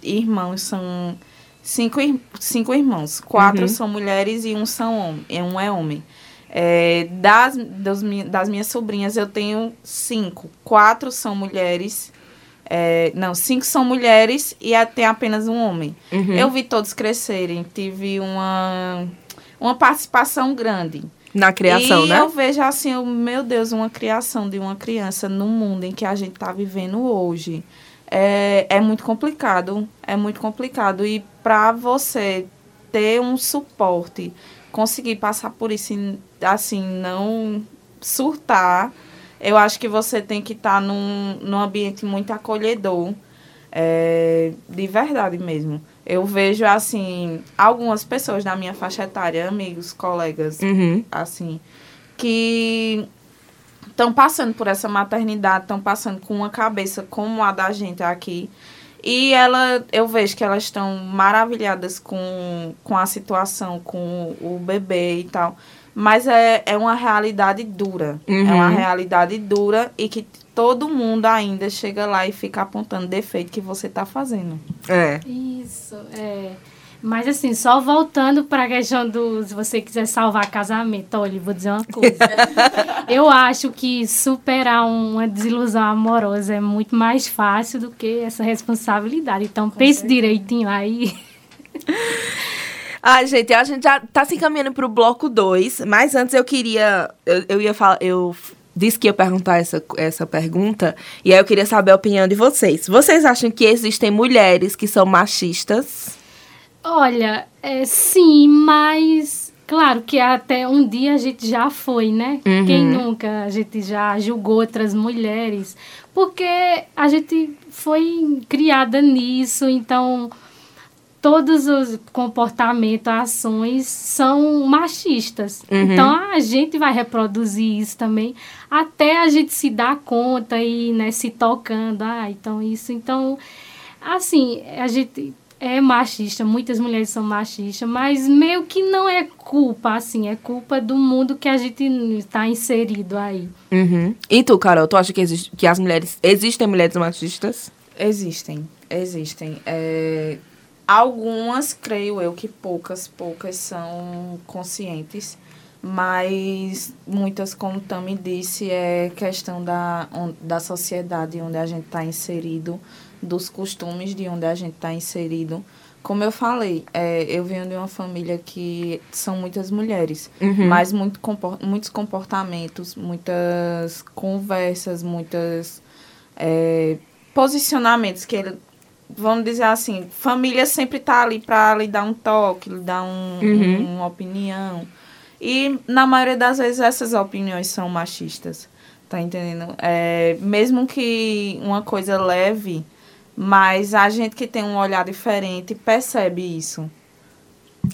irmãos são cinco, cinco irmãos. Quatro Uhum. são mulheres e um, são hom- e um é homem. É, das, das, mi- das minhas sobrinhas, eu tenho cinco. Quatro são mulheres. é, não, cinco são mulheres e tem apenas um homem. Uhum. Eu vi todos crescerem. Tive uma, uma participação grande. Na criação, e né? eu vejo assim, eu, meu Deus, uma criação de uma criança no mundo em que a gente está vivendo hoje. É, é muito complicado. É muito complicado. E para você ter um suporte, conseguir passar por isso, e, assim, não surtar, eu acho que você tem que estar num, num ambiente muito acolhedor. É, de verdade mesmo. Eu vejo, assim, algumas pessoas da minha faixa etária, amigos, colegas, Uhum. assim, que estão passando por essa maternidade, estão passando com uma cabeça como a da gente aqui. E ela, eu vejo que elas estão maravilhadas com, com a situação, com o bebê e tal. Mas é, é uma realidade dura. Uhum. É uma realidade dura e que todo mundo ainda chega lá e fica apontando defeito que você está fazendo. É. Isso, é. Mas assim, só voltando para a questão do se você quiser salvar casamento, olha, vou dizer uma coisa. eu acho que superar uma desilusão amorosa é muito mais fácil do que essa responsabilidade. Então pense certeza. direitinho aí. Ai, gente, a gente já tá se encaminhando pro bloco 2, mas antes eu queria. Eu, eu ia falar. Eu disse que ia perguntar essa, essa pergunta, e aí eu queria saber a opinião de vocês. Vocês acham que existem mulheres que são machistas? Olha, é, sim, mas claro que até um dia a gente já foi, né? Uhum. Quem nunca a gente já julgou outras mulheres, porque a gente foi criada nisso, então todos os comportamentos, ações são machistas. Uhum. Então a gente vai reproduzir isso também até a gente se dar conta e né, se tocando. Ah, então isso. Então, assim, a gente é machista, muitas mulheres são machistas, mas meio que não é culpa, assim, é culpa do mundo que a gente está inserido aí. Uhum. E tu, Carol, tu acha que, existe, que as mulheres. Existem mulheres machistas? Existem, existem. É, algumas, creio eu, que poucas, poucas são conscientes, mas muitas, como Tami disse, é questão da, da sociedade onde a gente está inserido dos costumes de onde a gente está inserido. Como eu falei, é, eu venho de uma família que são muitas mulheres, uhum. mas muito comport muitos comportamentos, muitas conversas, muitos é, posicionamentos que ele, vamos dizer assim, família sempre está ali para lhe dar um toque, lhe dar um, uhum. um, uma opinião. E na maioria das vezes essas opiniões são machistas, tá entendendo? É, mesmo que uma coisa leve mas a gente que tem um olhar diferente percebe isso.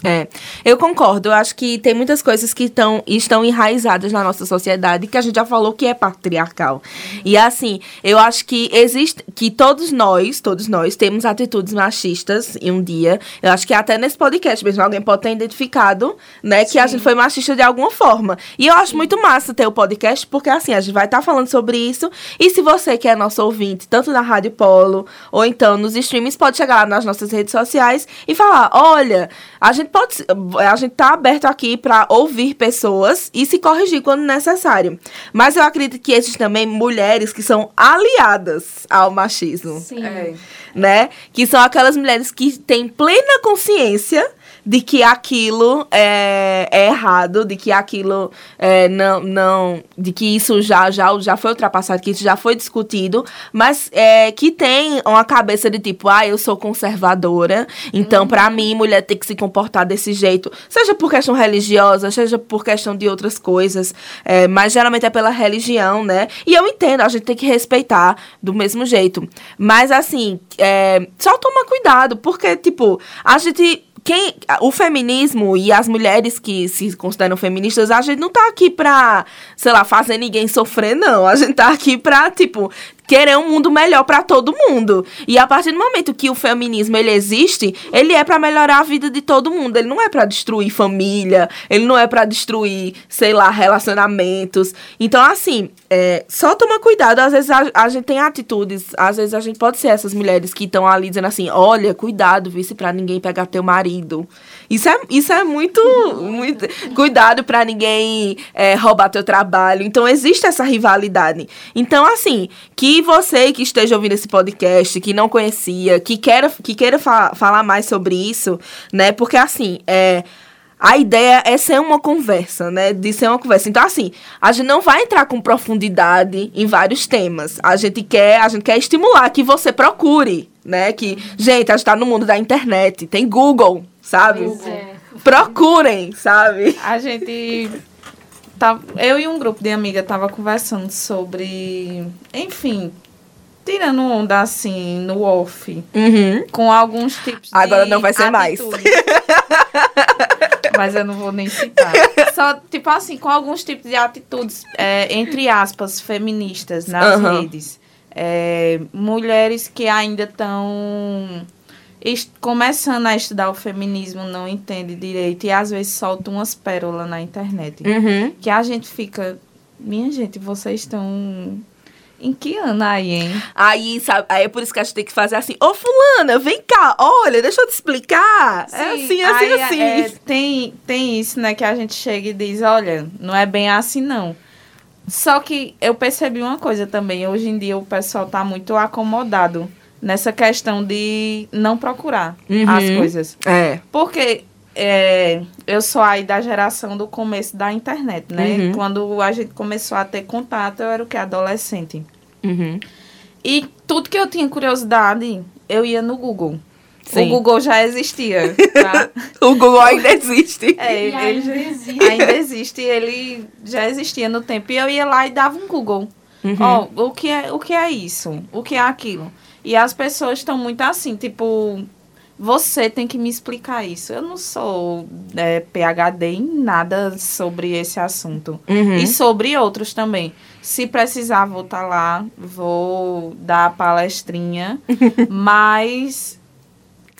É, eu concordo. Eu acho que tem muitas coisas que tão, estão enraizadas na nossa sociedade que a gente já falou que é patriarcal. E assim, eu acho que existe que todos nós, todos nós temos atitudes machistas em um dia. Eu acho que até nesse podcast mesmo alguém pode ter identificado, né, Sim. que a gente foi machista de alguma forma. E eu acho Sim. muito massa ter o podcast porque assim, a gente vai estar tá falando sobre isso. E se você que é nosso ouvinte, tanto na Rádio Polo ou então nos streamings, pode chegar lá nas nossas redes sociais e falar: "Olha, a gente pode. A gente tá aberto aqui para ouvir pessoas e se corrigir quando necessário. Mas eu acredito que existem também mulheres que são aliadas ao machismo. Sim. É. Né? Que são aquelas mulheres que têm plena consciência de que aquilo é, é errado, de que aquilo é, não, não, de que isso já, já, já foi ultrapassado, que isso já foi discutido, mas é, que tem uma cabeça de tipo, ah, eu sou conservadora, então uhum. para mim mulher tem que se comportar desse jeito, seja por questão religiosa, seja por questão de outras coisas, é, mas geralmente é pela religião, né? E eu entendo, a gente tem que respeitar do mesmo jeito, mas assim, é, só toma cuidado, porque tipo, a gente quem o feminismo e as mulheres que se consideram feministas, a gente não tá aqui pra, sei lá, fazer ninguém sofrer, não. A gente tá aqui pra, tipo, querer um mundo melhor para todo mundo. E a partir do momento que o feminismo ele existe, ele é para melhorar a vida de todo mundo. Ele não é para destruir família, ele não é para destruir, sei lá, relacionamentos. Então, assim, é, só toma cuidado. Às vezes a, a, gente tem atitudes, às vezes a gente pode ser essas mulheres que estão ali dizendo assim: olha, cuidado, vice, para ninguém pegar teu marido. Isso é, isso é muito, muito. Cuidado para ninguém é, roubar teu trabalho. Então, existe essa rivalidade. Então, assim, que você que esteja ouvindo esse podcast, que não conhecia, que queira, que queira fa falar mais sobre isso, né? Porque assim, é. A ideia é ser uma conversa, né? De ser uma conversa. Então, assim, a gente não vai entrar com profundidade em vários temas. A gente quer, a gente quer estimular que você procure, né? Que, gente, a gente tá no mundo da internet, tem Google, sabe? É. Procurem, sabe? A gente tava, eu e um grupo de amigas tava conversando sobre, enfim, tirando onda assim no off, uhum. com alguns tipos Agora não vai ser atitudes. mais. Mas eu não vou nem citar. Só, tipo assim, com alguns tipos de atitudes, é, entre aspas, feministas nas uhum. redes. É, mulheres que ainda estão começando a estudar o feminismo não entende direito e às vezes solta umas pérolas na internet uhum. que a gente fica minha gente vocês estão Em que ano aí, hein? Aí, sabe, aí é por isso que a gente tem que fazer assim, ô fulana, vem cá, olha, deixa eu te explicar. é Sim, assim, assim, aí, assim. é, tem, tem isso, né, que a gente chega e diz, olha, não é bem assim, não. Só que eu percebi uma coisa também, hoje em dia o pessoal tá muito acomodado nessa questão de não procurar Uhum. as coisas. É. Porque é, eu sou aí da geração do começo da internet, né? Uhum. Quando a gente começou a ter contato, eu era o que? Adolescente. Uhum. E tudo que eu tinha curiosidade, eu ia no Google. Sim. O Google já existia, tá? O Google ainda existe. É, ele, ainda existe. ainda existe, ele já existia no tempo. E eu ia lá e dava um Google. Uhum. Ó, o, que é, o que é isso? O que é aquilo? E as pessoas estão muito assim, tipo, você tem que me explicar isso. Eu não sou é, PhD em nada sobre esse assunto. Uhum. E sobre outros também. Se precisar, vou estar lá, vou dar a palestrinha, mas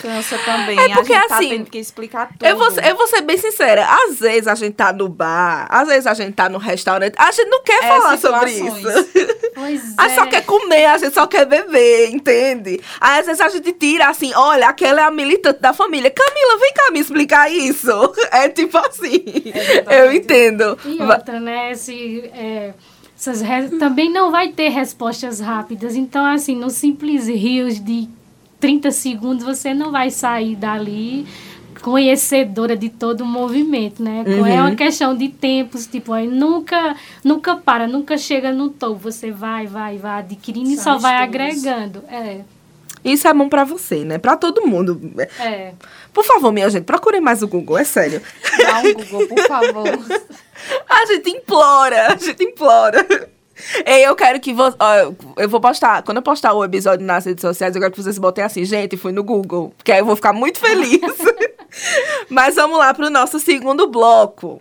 cansa também. É porque, a gente tá assim, tendo que explicar tudo. Eu vou, ser- eu vou ser bem sincera. Às vezes a gente tá no bar, às vezes a gente tá no restaurante, a gente não quer É, falar sobre situações. isso. Pois A gente só é. quer comer, a gente só quer beber, entende? Aí às vezes a gente tira assim, olha, aquela é a militante da família. Camila, vem cá me explicar isso. É tipo assim. Eu entendo. E outra, né? Se, é, essas re- também não vai ter respostas rápidas. Então, assim, no simples rios de 30 segundos, você não vai sair dali conhecedora de todo o movimento, né? É Uhum. uma questão de tempos, tipo, aí nunca, nunca para, nunca chega no topo. Você vai, vai, vai adquirindo e só vai agregando. É, Isso é bom pra você, né? Pra todo mundo. é. Por favor, minha gente, procurem mais o Google, é sério. Dá um Google, por favor. A gente implora, a gente implora. Ei, eu quero que você. Eu vou postar. Quando eu postar o episódio nas redes sociais, eu quero que vocês botem assim, gente, fui no Google. Porque aí eu vou ficar muito feliz. Mas vamos lá pro nosso segundo bloco.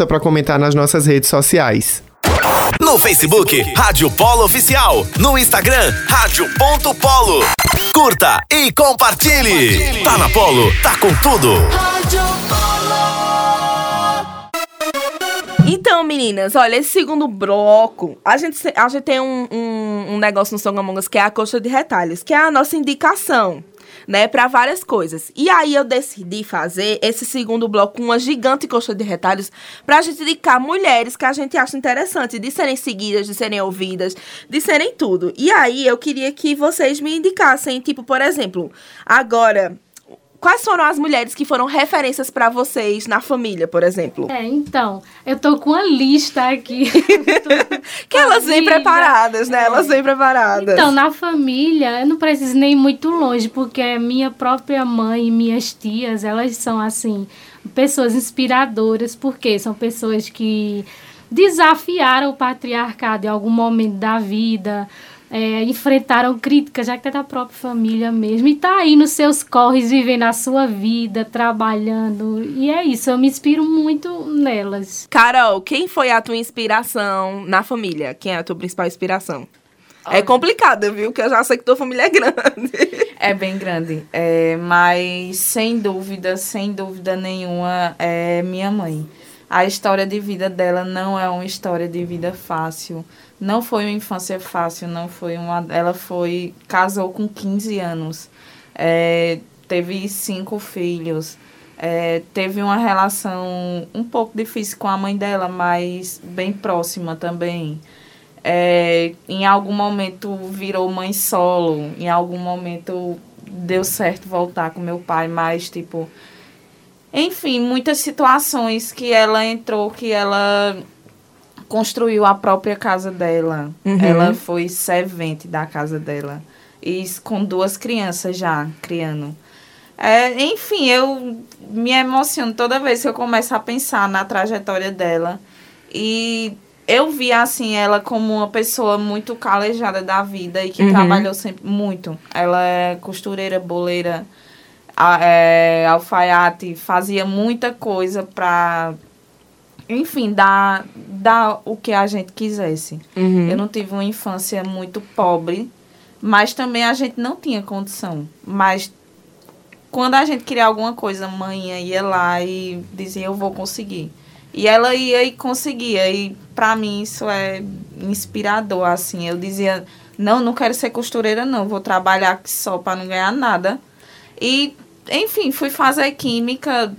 pra comentar nas nossas redes sociais. No Facebook, Rádio Polo Oficial. No Instagram, Rádio.polo. Curta e compartilhe. Tá na Polo, tá com tudo. Então, meninas, olha, esse segundo bloco, a gente, a gente tem um, um, um negócio no Songamongas que é a coxa de retalhos, que é a nossa indicação, né, para várias coisas. E aí eu decidi fazer esse segundo bloco com uma gigante coxa de retalhos pra gente indicar mulheres que a gente acha interessante de serem seguidas, de serem ouvidas, de serem tudo. E aí eu queria que vocês me indicassem, tipo, por exemplo, agora. Quais foram as mulheres que foram referências pra vocês na família, por exemplo? É, então, eu tô com uma lista aqui. Que elas vêm preparadas, né? Elas vêm preparadas. Então, na família, eu não preciso nem ir muito longe, porque minha própria mãe e minhas tias, elas são, assim, pessoas inspiradoras, porque são pessoas que desafiaram o patriarcado em algum momento da vida, é, enfrentaram críticas, já que é da própria família mesmo, e tá aí nos seus corres, vivendo a sua vida, trabalhando, e é isso, eu me inspiro muito nelas. Carol, quem foi a tua inspiração na família? Quem é a tua principal inspiração? É complicado, viu? Porque eu já sei que tua família é grande. É bem grande. É, mas sem dúvida, sem dúvida nenhuma, é minha mãe. A história de vida dela não é uma história de vida fácil. Não foi uma infância fácil, não foi uma. Ela foi. casou com 15 anos. É, teve cinco filhos. É, teve uma relação um pouco difícil com a mãe dela, mas bem próxima também. É, em algum momento virou mãe solo, em algum momento deu certo voltar com meu pai, mas tipo. Enfim, muitas situações que ela entrou, que ela construiu a própria casa dela. Uhum. Ela foi servente da casa dela. E com duas crianças já, criando. É, enfim, eu me emociono toda vez que eu começo a pensar na trajetória dela. E eu vi assim ela como uma pessoa muito calejada da vida e que Uhum. trabalhou sempre muito. Ela é costureira, boleira, a- é, alfaiate, fazia muita coisa pra, enfim, dar, dar o que a gente quisesse. Uhum. Eu não tive uma infância muito pobre, mas também a gente não tinha condição. Mas quando a gente queria alguma coisa, a mãe ia lá e dizia, eu vou conseguir. E ela ia e conseguia. E pra mim isso é inspirador, assim. Eu dizia, não, não quero ser costureira, não. Vou trabalhar só pra não ganhar nada. E, enfim, fui fazer química.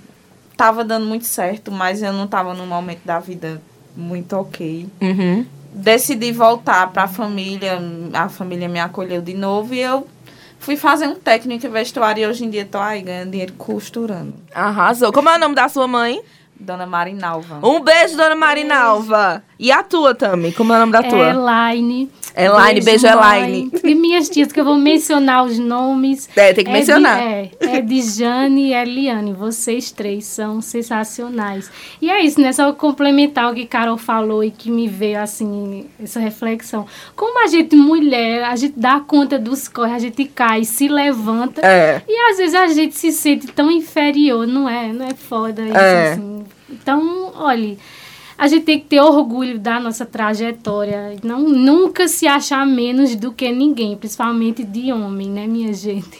Tava dando muito certo, mas eu não tava num momento da vida muito ok Uhum. decidi voltar para a família, a família me acolheu de novo e eu fui fazer um técnico em vestuário e hoje em dia tô aí ganhando dinheiro costurando. Arrasou. Como é o nome da sua mãe? Dona Marinalva. Um beijo, dona Marinalva. E a tua também? Como é o nome da tua? Elaine. Elaine, beijo, mãe. Elaine. E minhas tias, que eu vou mencionar os nomes. É, tem que de- mencionar. é, é de Jane e Eliane. Vocês três são sensacionais. E é isso, né? Só complementar o que Carol falou e que me veio, assim, essa reflexão. Como a gente, mulher, a gente dá conta dos corres, a gente cai, se levanta. É. E às vezes a gente se sente tão inferior, não é? Não é foda isso, É. assim. Então, olha, a gente tem que ter orgulho da nossa trajetória. Não, nunca se achar menos do que ninguém, principalmente de homem, né, minha gente?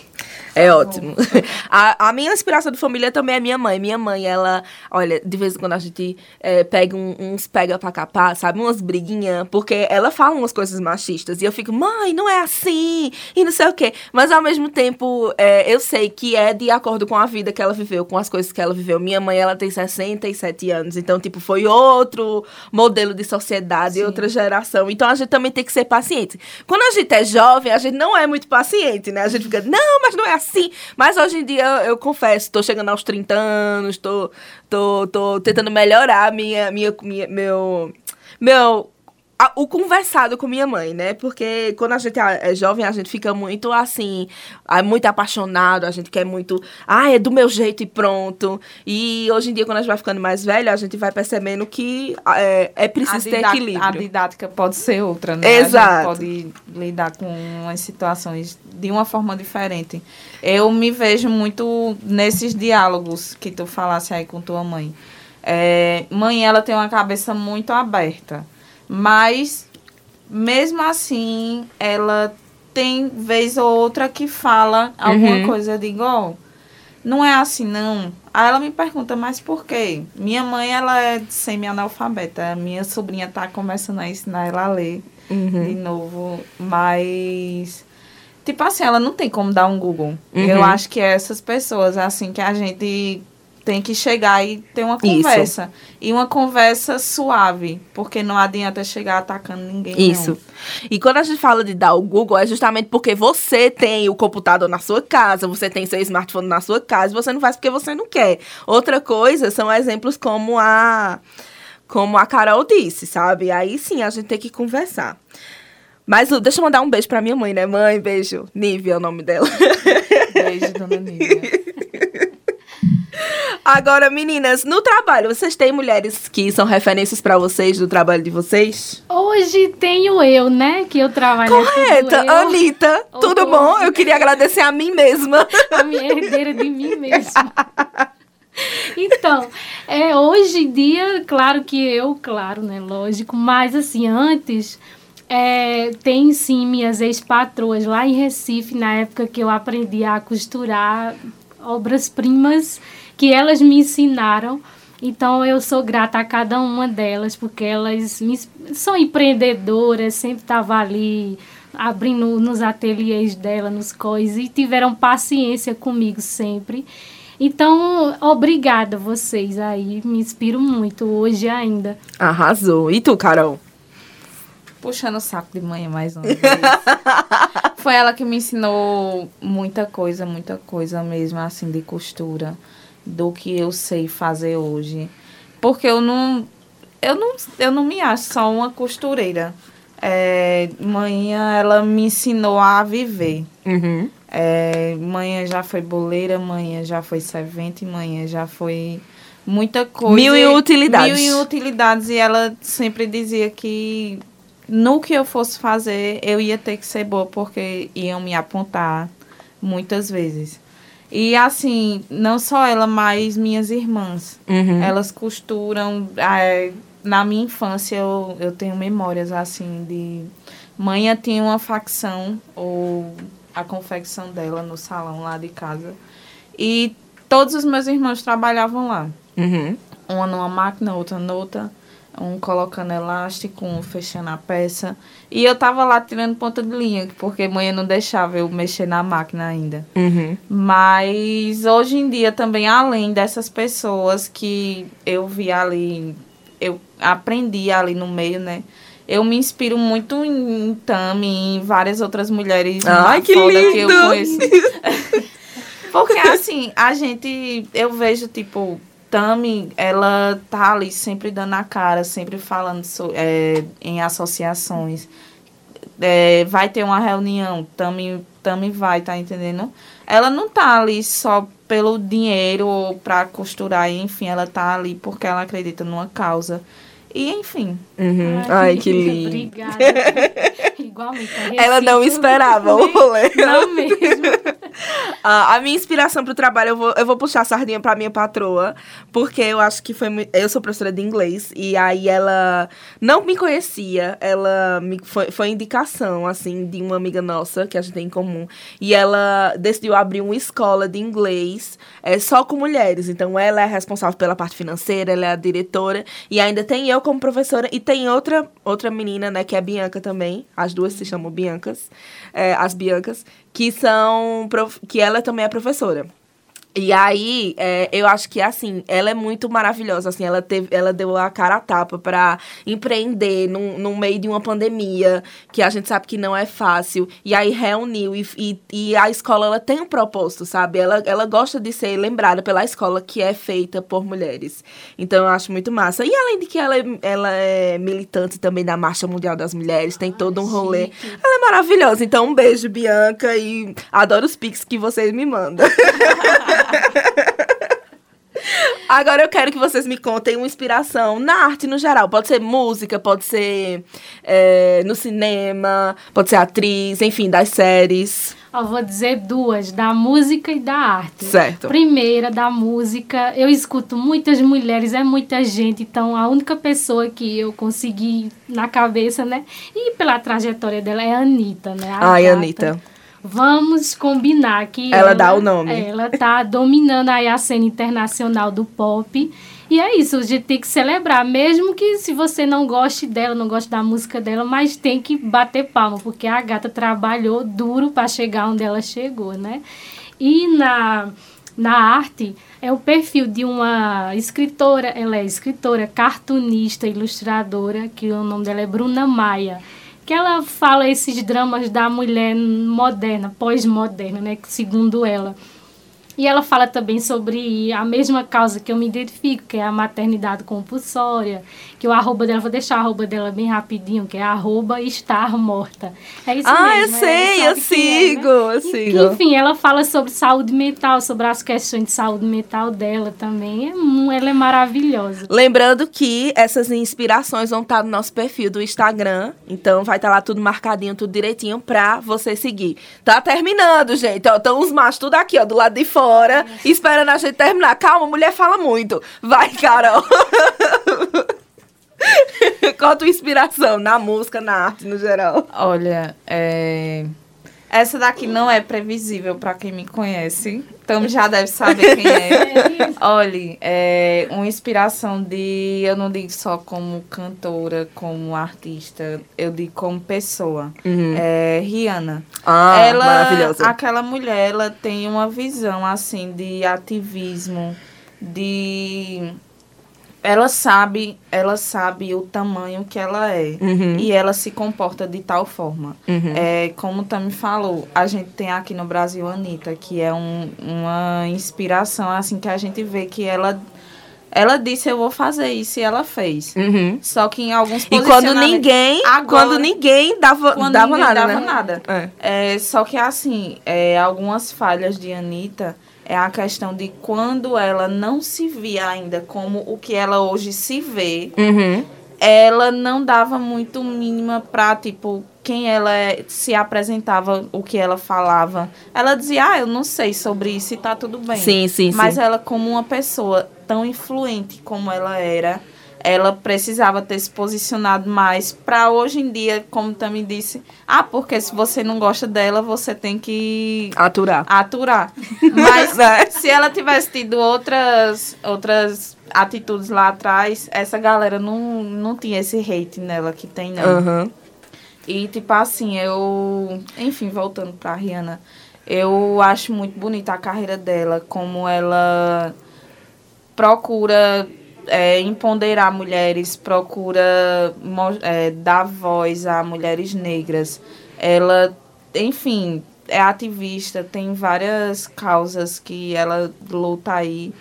É ótimo. A, a minha inspiração de família também é minha mãe. Minha mãe, ela, olha, de vez em quando a gente é, pega um- uns pega pra capar, sabe? Umas briguinhas, porque ela fala umas coisas machistas. E eu fico, mãe, não é assim, e não sei o quê. Mas ao mesmo tempo, é, eu sei que é de acordo com a vida que ela viveu, com as coisas que ela viveu. Minha mãe, ela tem 67 anos, então, tipo, foi outro modelo de sociedade, outra geração. Então a gente também tem que ser paciente. Quando a gente é jovem, a gente não é muito paciente, né? A gente fica, não, mas não é assim. Mas hoje em dia, eu, confesso, tô chegando aos 30 anos, tô, tô, tô tentando melhorar minha, minha, minha, meu, meu o conversado com minha mãe, né? Porque quando a gente é jovem, a gente fica muito assim, muito apaixonado, a gente quer muito, ah, é do meu jeito e pronto. E hoje em dia, quando a gente vai ficando mais velho, a gente vai percebendo que é, é preciso ter equilíbrio. a didática pode ser outra, né? Exato. A gente pode lidar com as situações de uma forma diferente. Eu me vejo muito nesses diálogos que tu falasse aí com tua mãe. É, mãe, ela tem uma cabeça muito aberta, mas mesmo assim, ela tem vez ou outra que fala alguma Uhum. coisa. Eu digo, ó, não é assim, não. Aí ela me pergunta, mas por quê? Minha mãe, ela é semi-analfabeta. Minha sobrinha tá começando a ensinar ela a ler Uhum. de novo. Mas, tipo assim, ela não tem como dar um Google. Uhum. Eu acho que é essas pessoas, assim, que a gente tem que chegar e ter uma Isso. conversa. E uma conversa suave. Porque não adianta chegar atacando ninguém. não. Isso. E quando a gente fala de dar o Google, é justamente porque você tem o computador na sua casa, você tem seu smartphone na sua casa, você não faz porque você não quer. Outra coisa são exemplos como a como a Carol disse, sabe? Aí sim a gente tem que conversar. Mas deixa eu mandar um beijo pra minha mãe, né? Mãe, beijo. Nívia é o nome dela. Beijo, dona Nívia. Agora, meninas, no trabalho, vocês têm mulheres que são referências pra vocês do trabalho de vocês? Hoje tenho eu, né? Que eu trabalho Correta, eu, Anitta, tudo bom? Eu queria agradecer a mim mesma. a minha herdeira de mim mesma. Então, é, hoje em dia, claro que eu, claro, né? Lógico, mas assim, antes. É, tem sim minhas ex-patroas lá em Recife, na época que eu aprendi a costurar obras-primas que elas me ensinaram. Então eu sou grata a cada uma delas, porque elas me- são empreendedoras, sempre estavam ali abrindo nos ateliês dela, nos coisas, e tiveram paciência comigo sempre. Então, obrigada vocês aí, me inspiro muito hoje ainda. Arrasou. E tu, Carol? Puxando o saco de manhã mais uma vez. Foi ela que me ensinou muita coisa, muita coisa mesmo, assim, de costura. Do que eu sei fazer hoje. Porque eu não. Eu não, eu não me acho só uma costureira. É, manhã ela me ensinou a viver. Uhum. É, manhã já foi boleira, manhã já foi servente, manhã já foi muita coisa. Mil e utilidades. Mil e utilidades. E ela sempre dizia que no que eu fosse fazer, eu ia ter que ser boa, porque iam me apontar muitas vezes. E assim, não só ela, mas minhas irmãs. Uhum. Elas costuram. eh, na minha infância, eu, eu tenho memórias assim de. Mãe tinha uma facção, ou a confecção dela no salão lá de casa. E todos os meus irmãos trabalhavam lá. Uhum. Uma numa máquina, outra noutra. Um colocando elástico, um fechando a peça. E eu tava lá tirando ponta de linha, porque mãe não deixava eu mexer na máquina ainda. Uhum. Mas hoje em dia também, além dessas pessoas que eu vi ali, eu aprendi ali no meio, né? Eu me inspiro muito em Tami, em várias outras mulheres Ai, que foda que eu lindo! conheço. Porque assim, a gente, eu vejo, tipo, Tami, ela tá ali sempre dando a cara, sempre falando so- é, em associações. É, vai ter uma reunião, Tami, Tami vai, tá entendendo? Ela não tá ali só pelo dinheiro ou pra costurar, enfim, ela tá ali porque ela acredita numa causa. E, enfim. Uhum. Ai, que lindo. Obrigada. Igualmente. Ela não esperava o rolê. Não mesmo. Ah, a minha inspiração pro trabalho, eu vou, eu vou puxar a sardinha pra minha patroa, porque eu acho que foi. Eu sou professora de inglês, e aí ela não me conhecia, ela me, foi, foi indicação, assim, de uma amiga nossa, que a gente tem em comum, e ela decidiu abrir uma escola de inglês é, só com mulheres. Então, ela é responsável pela parte financeira, ela é a diretora, e ainda tem eu como professora, e tem outra, outra menina, né, que é Bianca também, as duas se chamam Biancas, é, as Biancas, que são, prof- que ela também é professora. E aí, é, eu acho que, assim, ela é muito maravilhosa, assim, ela, teve, ela deu a cara a tapa pra empreender num, no meio de uma pandemia, que a gente sabe que não é fácil, e aí reuniu, e, e, e a escola, ela tem um propósito, sabe? Ela, ela gosta de ser lembrada pela escola que é feita por mulheres. Então, eu acho muito massa. E além de que ela é, ela é militante também da Marcha Mundial das Mulheres, tem todo um rolê. Ela é maravilhosa, então um beijo, Bianca, e adoro os pics que vocês me mandam. Agora eu quero que vocês me contem uma inspiração na arte no geral. Pode ser música, pode ser é, no cinema, pode ser atriz, enfim, das séries. Ó, vou dizer duas, da música e da arte. Certo. Primeira, da música. Eu escuto muitas mulheres, é muita gente, então a única pessoa que eu consegui na cabeça, né? E pela trajetória dela é a Anitta, né? A Ai, gata. Anitta. Vamos combinar que Ela dá o nome. Ela tá dominando aí a cena internacional do pop. E é isso, a gente tem que celebrar, mesmo que se você não goste dela, não goste da música dela, mas tem que bater palma, porque a gata trabalhou duro para chegar onde ela chegou, né? E na, na arte, é o perfil de uma escritora, ela é escritora, cartunista, ilustradora, que o nome dela é Bruna Maia que ela fala esses dramas da mulher moderna, pós-moderna, né, segundo ela. E ela fala também sobre a mesma causa que eu me identifico, que é a maternidade compulsória, que o arroba dela, vou deixar o arroba dela bem rapidinho, que é arroba estar morta. É isso Ah, mesmo. eu sei, ela eu quem é, sigo, né? eu sigo. Enfim, ela fala sobre saúde mental, sobre as questões de saúde mental dela também. É, ela é maravilhosa. Lembrando que essas inspirações vão estar no nosso perfil do Instagram. Então vai estar lá tudo marcadinho, tudo direitinho pra você seguir. Tá terminando, gente. Ó, Estão os machos tudo aqui, ó, do lado de fora, esperando a gente terminar. Calma, mulher fala muito. Vai, Carol. Qual a tua inspiração na música, na arte no geral? Olha, é... essa daqui não é previsível para quem me conhece. Então já deve saber quem é. Olha, é uma inspiração de. Eu não digo só como cantora, como artista, eu digo como pessoa. Uhum. É Rihanna. Ah, ela, maravilhosa. Aquela mulher, ela tem uma visão assim de ativismo, de ela sabe, ela sabe o tamanho que ela é Uhum. e ela se comporta de tal forma. Uhum. É, como o Tami falou, a gente tem aqui no Brasil a Anitta, que é um, uma inspiração assim que a gente vê que ela ela disse eu vou fazer isso e ela fez. Uhum. Só que em alguns E quando ninguém, Agora- quando ninguém dava, quando dava ninguém nada, dava né? nada. É. É, só que assim, é, algumas falhas de Anitta é a questão de quando ela não se via ainda como o que ela hoje se vê, Uhum. ela não dava muito mínima pra, tipo, quem ela é, se apresentava, o que ela falava. Ela dizia, ah, eu não sei sobre isso e tá tudo bem. Sim, sim, Mas sim. ela, como uma pessoa tão influente como ela era, ela precisava ter se posicionado mais pra hoje em dia, como também disse, ah, porque se você não gosta dela, você tem que Aturar. aturar. Mas Né? se ela tivesse tido outras, outras atitudes lá atrás, essa galera não, não tinha esse hate nela que tem, não. Aham. E, tipo assim, eu. Enfim, voltando pra Rihanna, eu acho muito bonita a carreira dela, como ela procura é, empoderar mulheres, procura é, dar voz a mulheres negras. Ela, enfim, é ativista, tem várias causas que ela luta aí.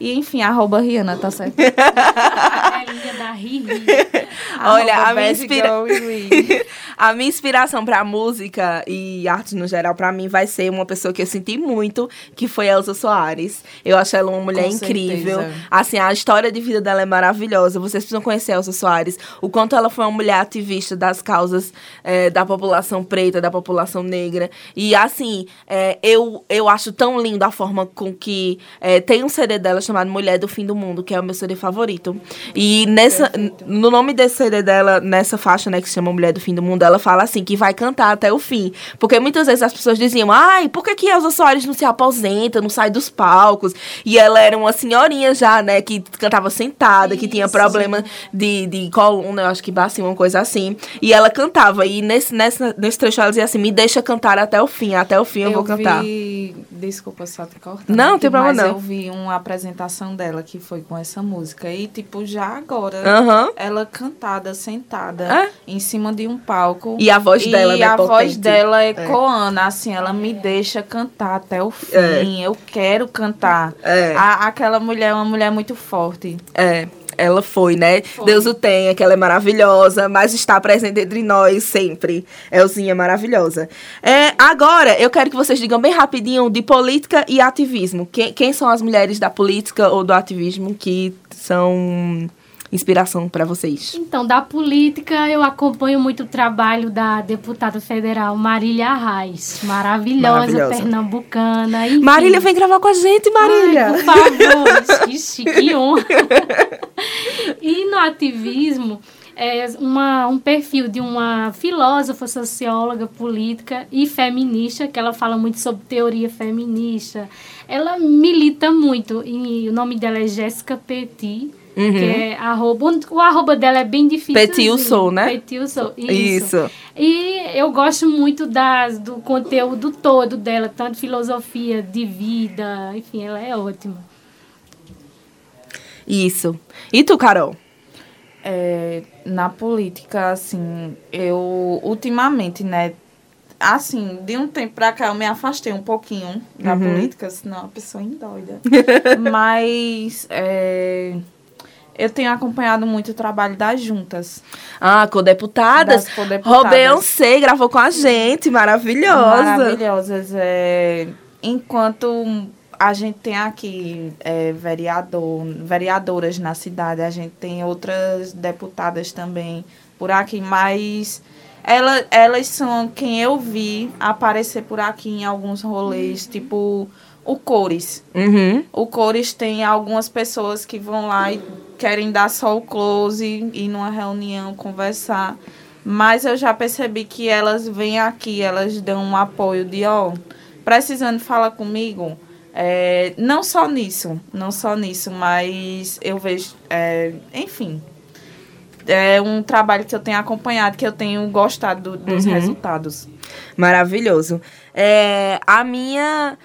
E, enfim, arroba Rihanna, tá certo? A galinha da Riri. Olha, a minha, inspira... A minha inspiração pra música e arte no geral, pra mim, vai ser uma pessoa que eu senti muito, que foi Elza Soares. Eu acho ela uma mulher Com incrível. certeza. Assim, a história de vida dela é maravilhosa. Vocês precisam conhecer Elza Soares. O quanto ela foi uma mulher ativista das causas eh, da população preta, da população negra. E, assim, eh, eu, eu acho tão lindo a forma com que... eh, tem um CD dela chamado Mulher do Fim do Mundo, que é o meu CD favorito. E nessa, no nome desse CD dela, nessa faixa, né, que se chama Mulher do Fim do Mundo, ela fala assim, que vai cantar até o fim. Porque muitas vezes as pessoas diziam, ai, por que que Elza Soares não se aposenta, não sai dos palcos? E ela era uma senhorinha já, né, que cantava sentada, que tinha problema de, de coluna, eu acho que bacia uma coisa assim. E ela cantava, e nesse, nesse, nesse trecho ela dizia assim, me deixa cantar até o fim, até o fim eu, vou cantar. Vi... Desculpa só te cortar. Não, não tem problema mas não. eu vi uma apresentação dela que foi com essa música. E, tipo, já agora, Aham. ela cantada, sentada, É? em cima de um palco. E a voz dela, E né, a voz dela É. ecoando, assim, ela me deixa cantar até o fim. É. Eu quero cantar. É. A- aquela mulher é uma mulher muito forte. É, ela foi, né? Deus o tenha, que ela é maravilhosa, mas está presente entre nós sempre. Elzinha maravilhosa. É, agora, eu quero que vocês digam bem rapidinho de política e ativismo. Quem, quem são as mulheres da política ou do ativismo que são inspiração para vocês? Então, da política, eu acompanho muito o trabalho da deputada federal Marília Arraes. Maravilhosa, Maravilhosa. pernambucana. enfim. Marília, vem gravar com a gente, Marília. Ai, por favor, que chique, que honra. e no ativismo, é uma, um perfil de uma filósofa, socióloga, política e feminista, que ela fala muito sobre teoria feminista. Ela milita muito, e o nome dela é Jéssica Petit. Uhum. Que é arroba, o arroba dela é bem difícil. Sou, né? Sou, isso. Isso. E eu gosto muito das, do conteúdo todo dela, tanto filosofia de vida, enfim, ela é ótima. Isso. E tu, Carol? É, na política, assim, eu ultimamente, né? Assim, de um tempo pra cá eu me afastei um pouquinho da Uhum. política, senão a pessoa endoida. Mas é, eu tenho acompanhado muito o trabalho das juntas. Ah, com deputadas. Das codeputadas. Robeyoncé gravou com a gente, maravilhosa. Maravilhosas. É, enquanto a gente tem aqui é, vereador, vereadoras na cidade, a gente tem outras deputadas também por aqui, mas ela, elas são quem eu vi aparecer por aqui em alguns rolês, tipo o Cores. Uhum. O Cores tem algumas pessoas que vão lá e querem dar só o close, ir numa reunião, conversar. Mas eu já percebi que elas vêm aqui, elas dão um apoio de, ó, precisando falar comigo. É, não só nisso, não só nisso, mas eu vejo, é, enfim, é um trabalho que eu tenho acompanhado, que eu tenho gostado do- dos Uhum. resultados. Maravilhoso. É, a minha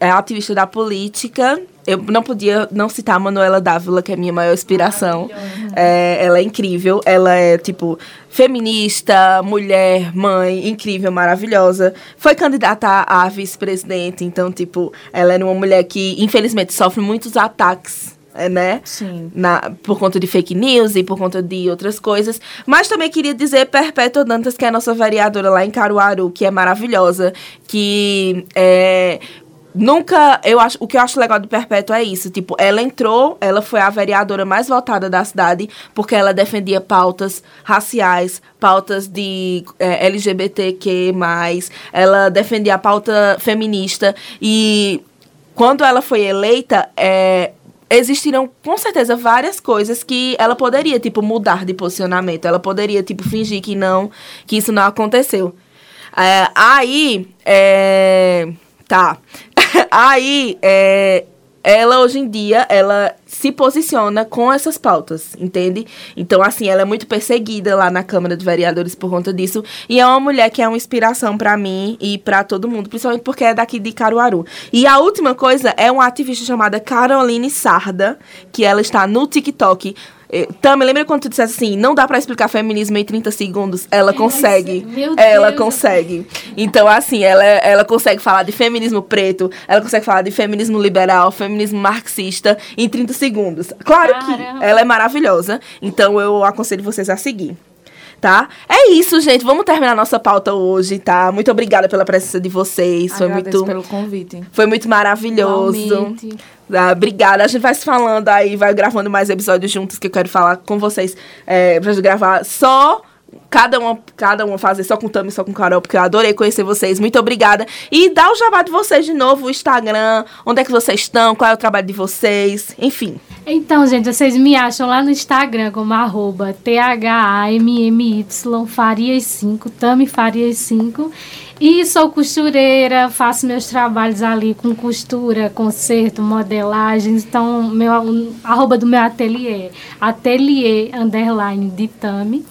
é ativista da política. Eu não podia não citar a Manuela Dávila, que é a minha maior inspiração. É, ela é incrível. Ela é, tipo, feminista, mulher, mãe, incrível, maravilhosa. Foi candidata a, a vice-presidente. Então, tipo, ela era uma mulher que, infelizmente, sofre muitos ataques. é, Né? Sim. na, por conta de fake news e por conta de outras coisas. Mas também queria dizer Perpétua Dantas, que é a nossa vereadora lá em Caruaru, que é maravilhosa, que é, nunca, eu acho, o que eu acho legal do Perpétua é isso, tipo, ela entrou, ela foi a vereadora mais votada da cidade, porque ela defendia pautas raciais, pautas de é, LGBTQ+, ela defendia a pauta feminista, e quando ela foi eleita, é, existiram com certeza várias coisas que ela poderia tipo mudar de posicionamento ela poderia tipo fingir que não que isso não aconteceu. É, aí é, tá aí é, ela hoje em dia ela se posiciona com essas pautas, entende? Então, assim, ela é muito perseguida lá na Câmara de Vereadores por conta disso. E é uma mulher que é uma inspiração para mim e para todo mundo, principalmente porque é daqui de Caruaru. E a última coisa é uma ativista chamada Caroline Sarda, que ela está no TikTok Tami, lembra quando tu disseste assim, não dá pra explicar feminismo em 30 segundos? Ela consegue. Meu ela Deus. consegue. Então, assim, ela, ela consegue falar de feminismo preto, ela consegue falar de feminismo liberal, feminismo marxista em 30 segundos. Claro Caramba. que ela é maravilhosa. Então, eu aconselho vocês a seguir. Tá? É isso, gente. Vamos terminar nossa pauta hoje, tá? Muito obrigada pela presença de vocês. Foi Agradeço muito, pelo convite. foi muito maravilhoso. Igualmente. Ah, obrigada. A gente vai se falando aí, vai gravando mais episódios juntos que eu quero falar com vocês. É, pra gente gravar só. Cada uma, cada uma fazer só com Tami, só com Carol, porque eu adorei conhecer vocês. Muito obrigada. E dá o jabá de vocês de novo, o Instagram, onde é que vocês estão, qual é o trabalho de vocês, enfim. Então, gente, vocês me acham lá no Instagram como arroba THAMMY Farias 5, Tami Farias 5. E sou costureira, faço meus trabalhos ali com costura, conserto, modelagem. Então, meu, arroba do meu ateliê, ateliê underline de Tami.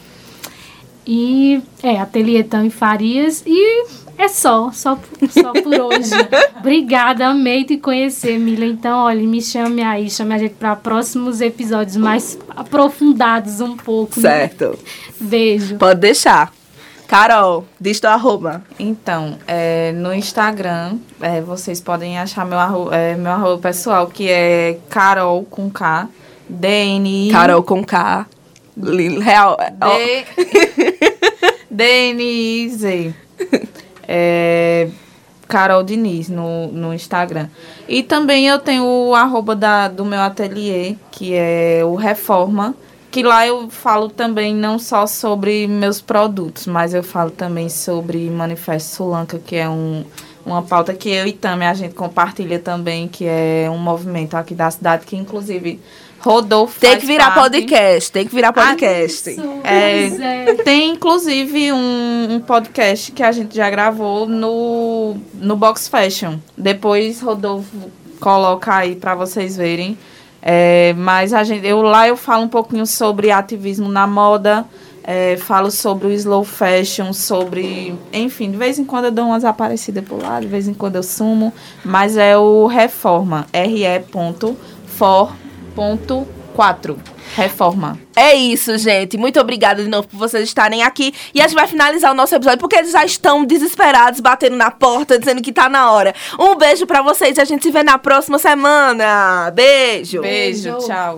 E é, ateliê Tami Farias. E é só, só, só por hoje. Obrigada, amei te conhecer, Mila. Então, olha, me chame aí, chame a gente para próximos episódios mais aprofundados um pouco. né? Certo. Beijo. Pode deixar. Carol, diz teu arroba. Então, é, no Instagram, é, vocês podem achar meu arroba, é, meu arroba pessoal, que é Carol com K, DNI. Carol com K. Real. ó, D... DNIZ. É, Carol Diniz no, no Instagram. E também eu tenho o arroba da, do meu ateliê, que é o Reforma. Que lá eu falo também não só sobre meus produtos, mas eu falo também sobre Manifesto Sulanca, que é um, uma pauta que eu e Tami a gente compartilha também, que é um movimento aqui da cidade, que inclusive Rodolfo Tem que virar parte. podcast. Tem que virar podcast. É, Pois é. tem inclusive um, um podcast que a gente já gravou no, no Box Fashion. Depois Rodolfo coloca aí para vocês verem. É, mas a gente, eu, lá eu falo um pouquinho sobre ativismo na moda, é, falo sobre o slow fashion, sobre. Enfim, de vez em quando eu dou umas aparecidas por lá, de vez em quando eu sumo. Mas é o Reforma, re.for.4. Reforma. É isso, gente. Muito obrigada de novo por vocês estarem aqui. E a gente vai finalizar o nosso episódio porque eles já estão desesperados, batendo na porta, dizendo que tá na hora. Um beijo pra vocês e a gente se vê na próxima semana. Beijo. Beijo, Beijo. tchau.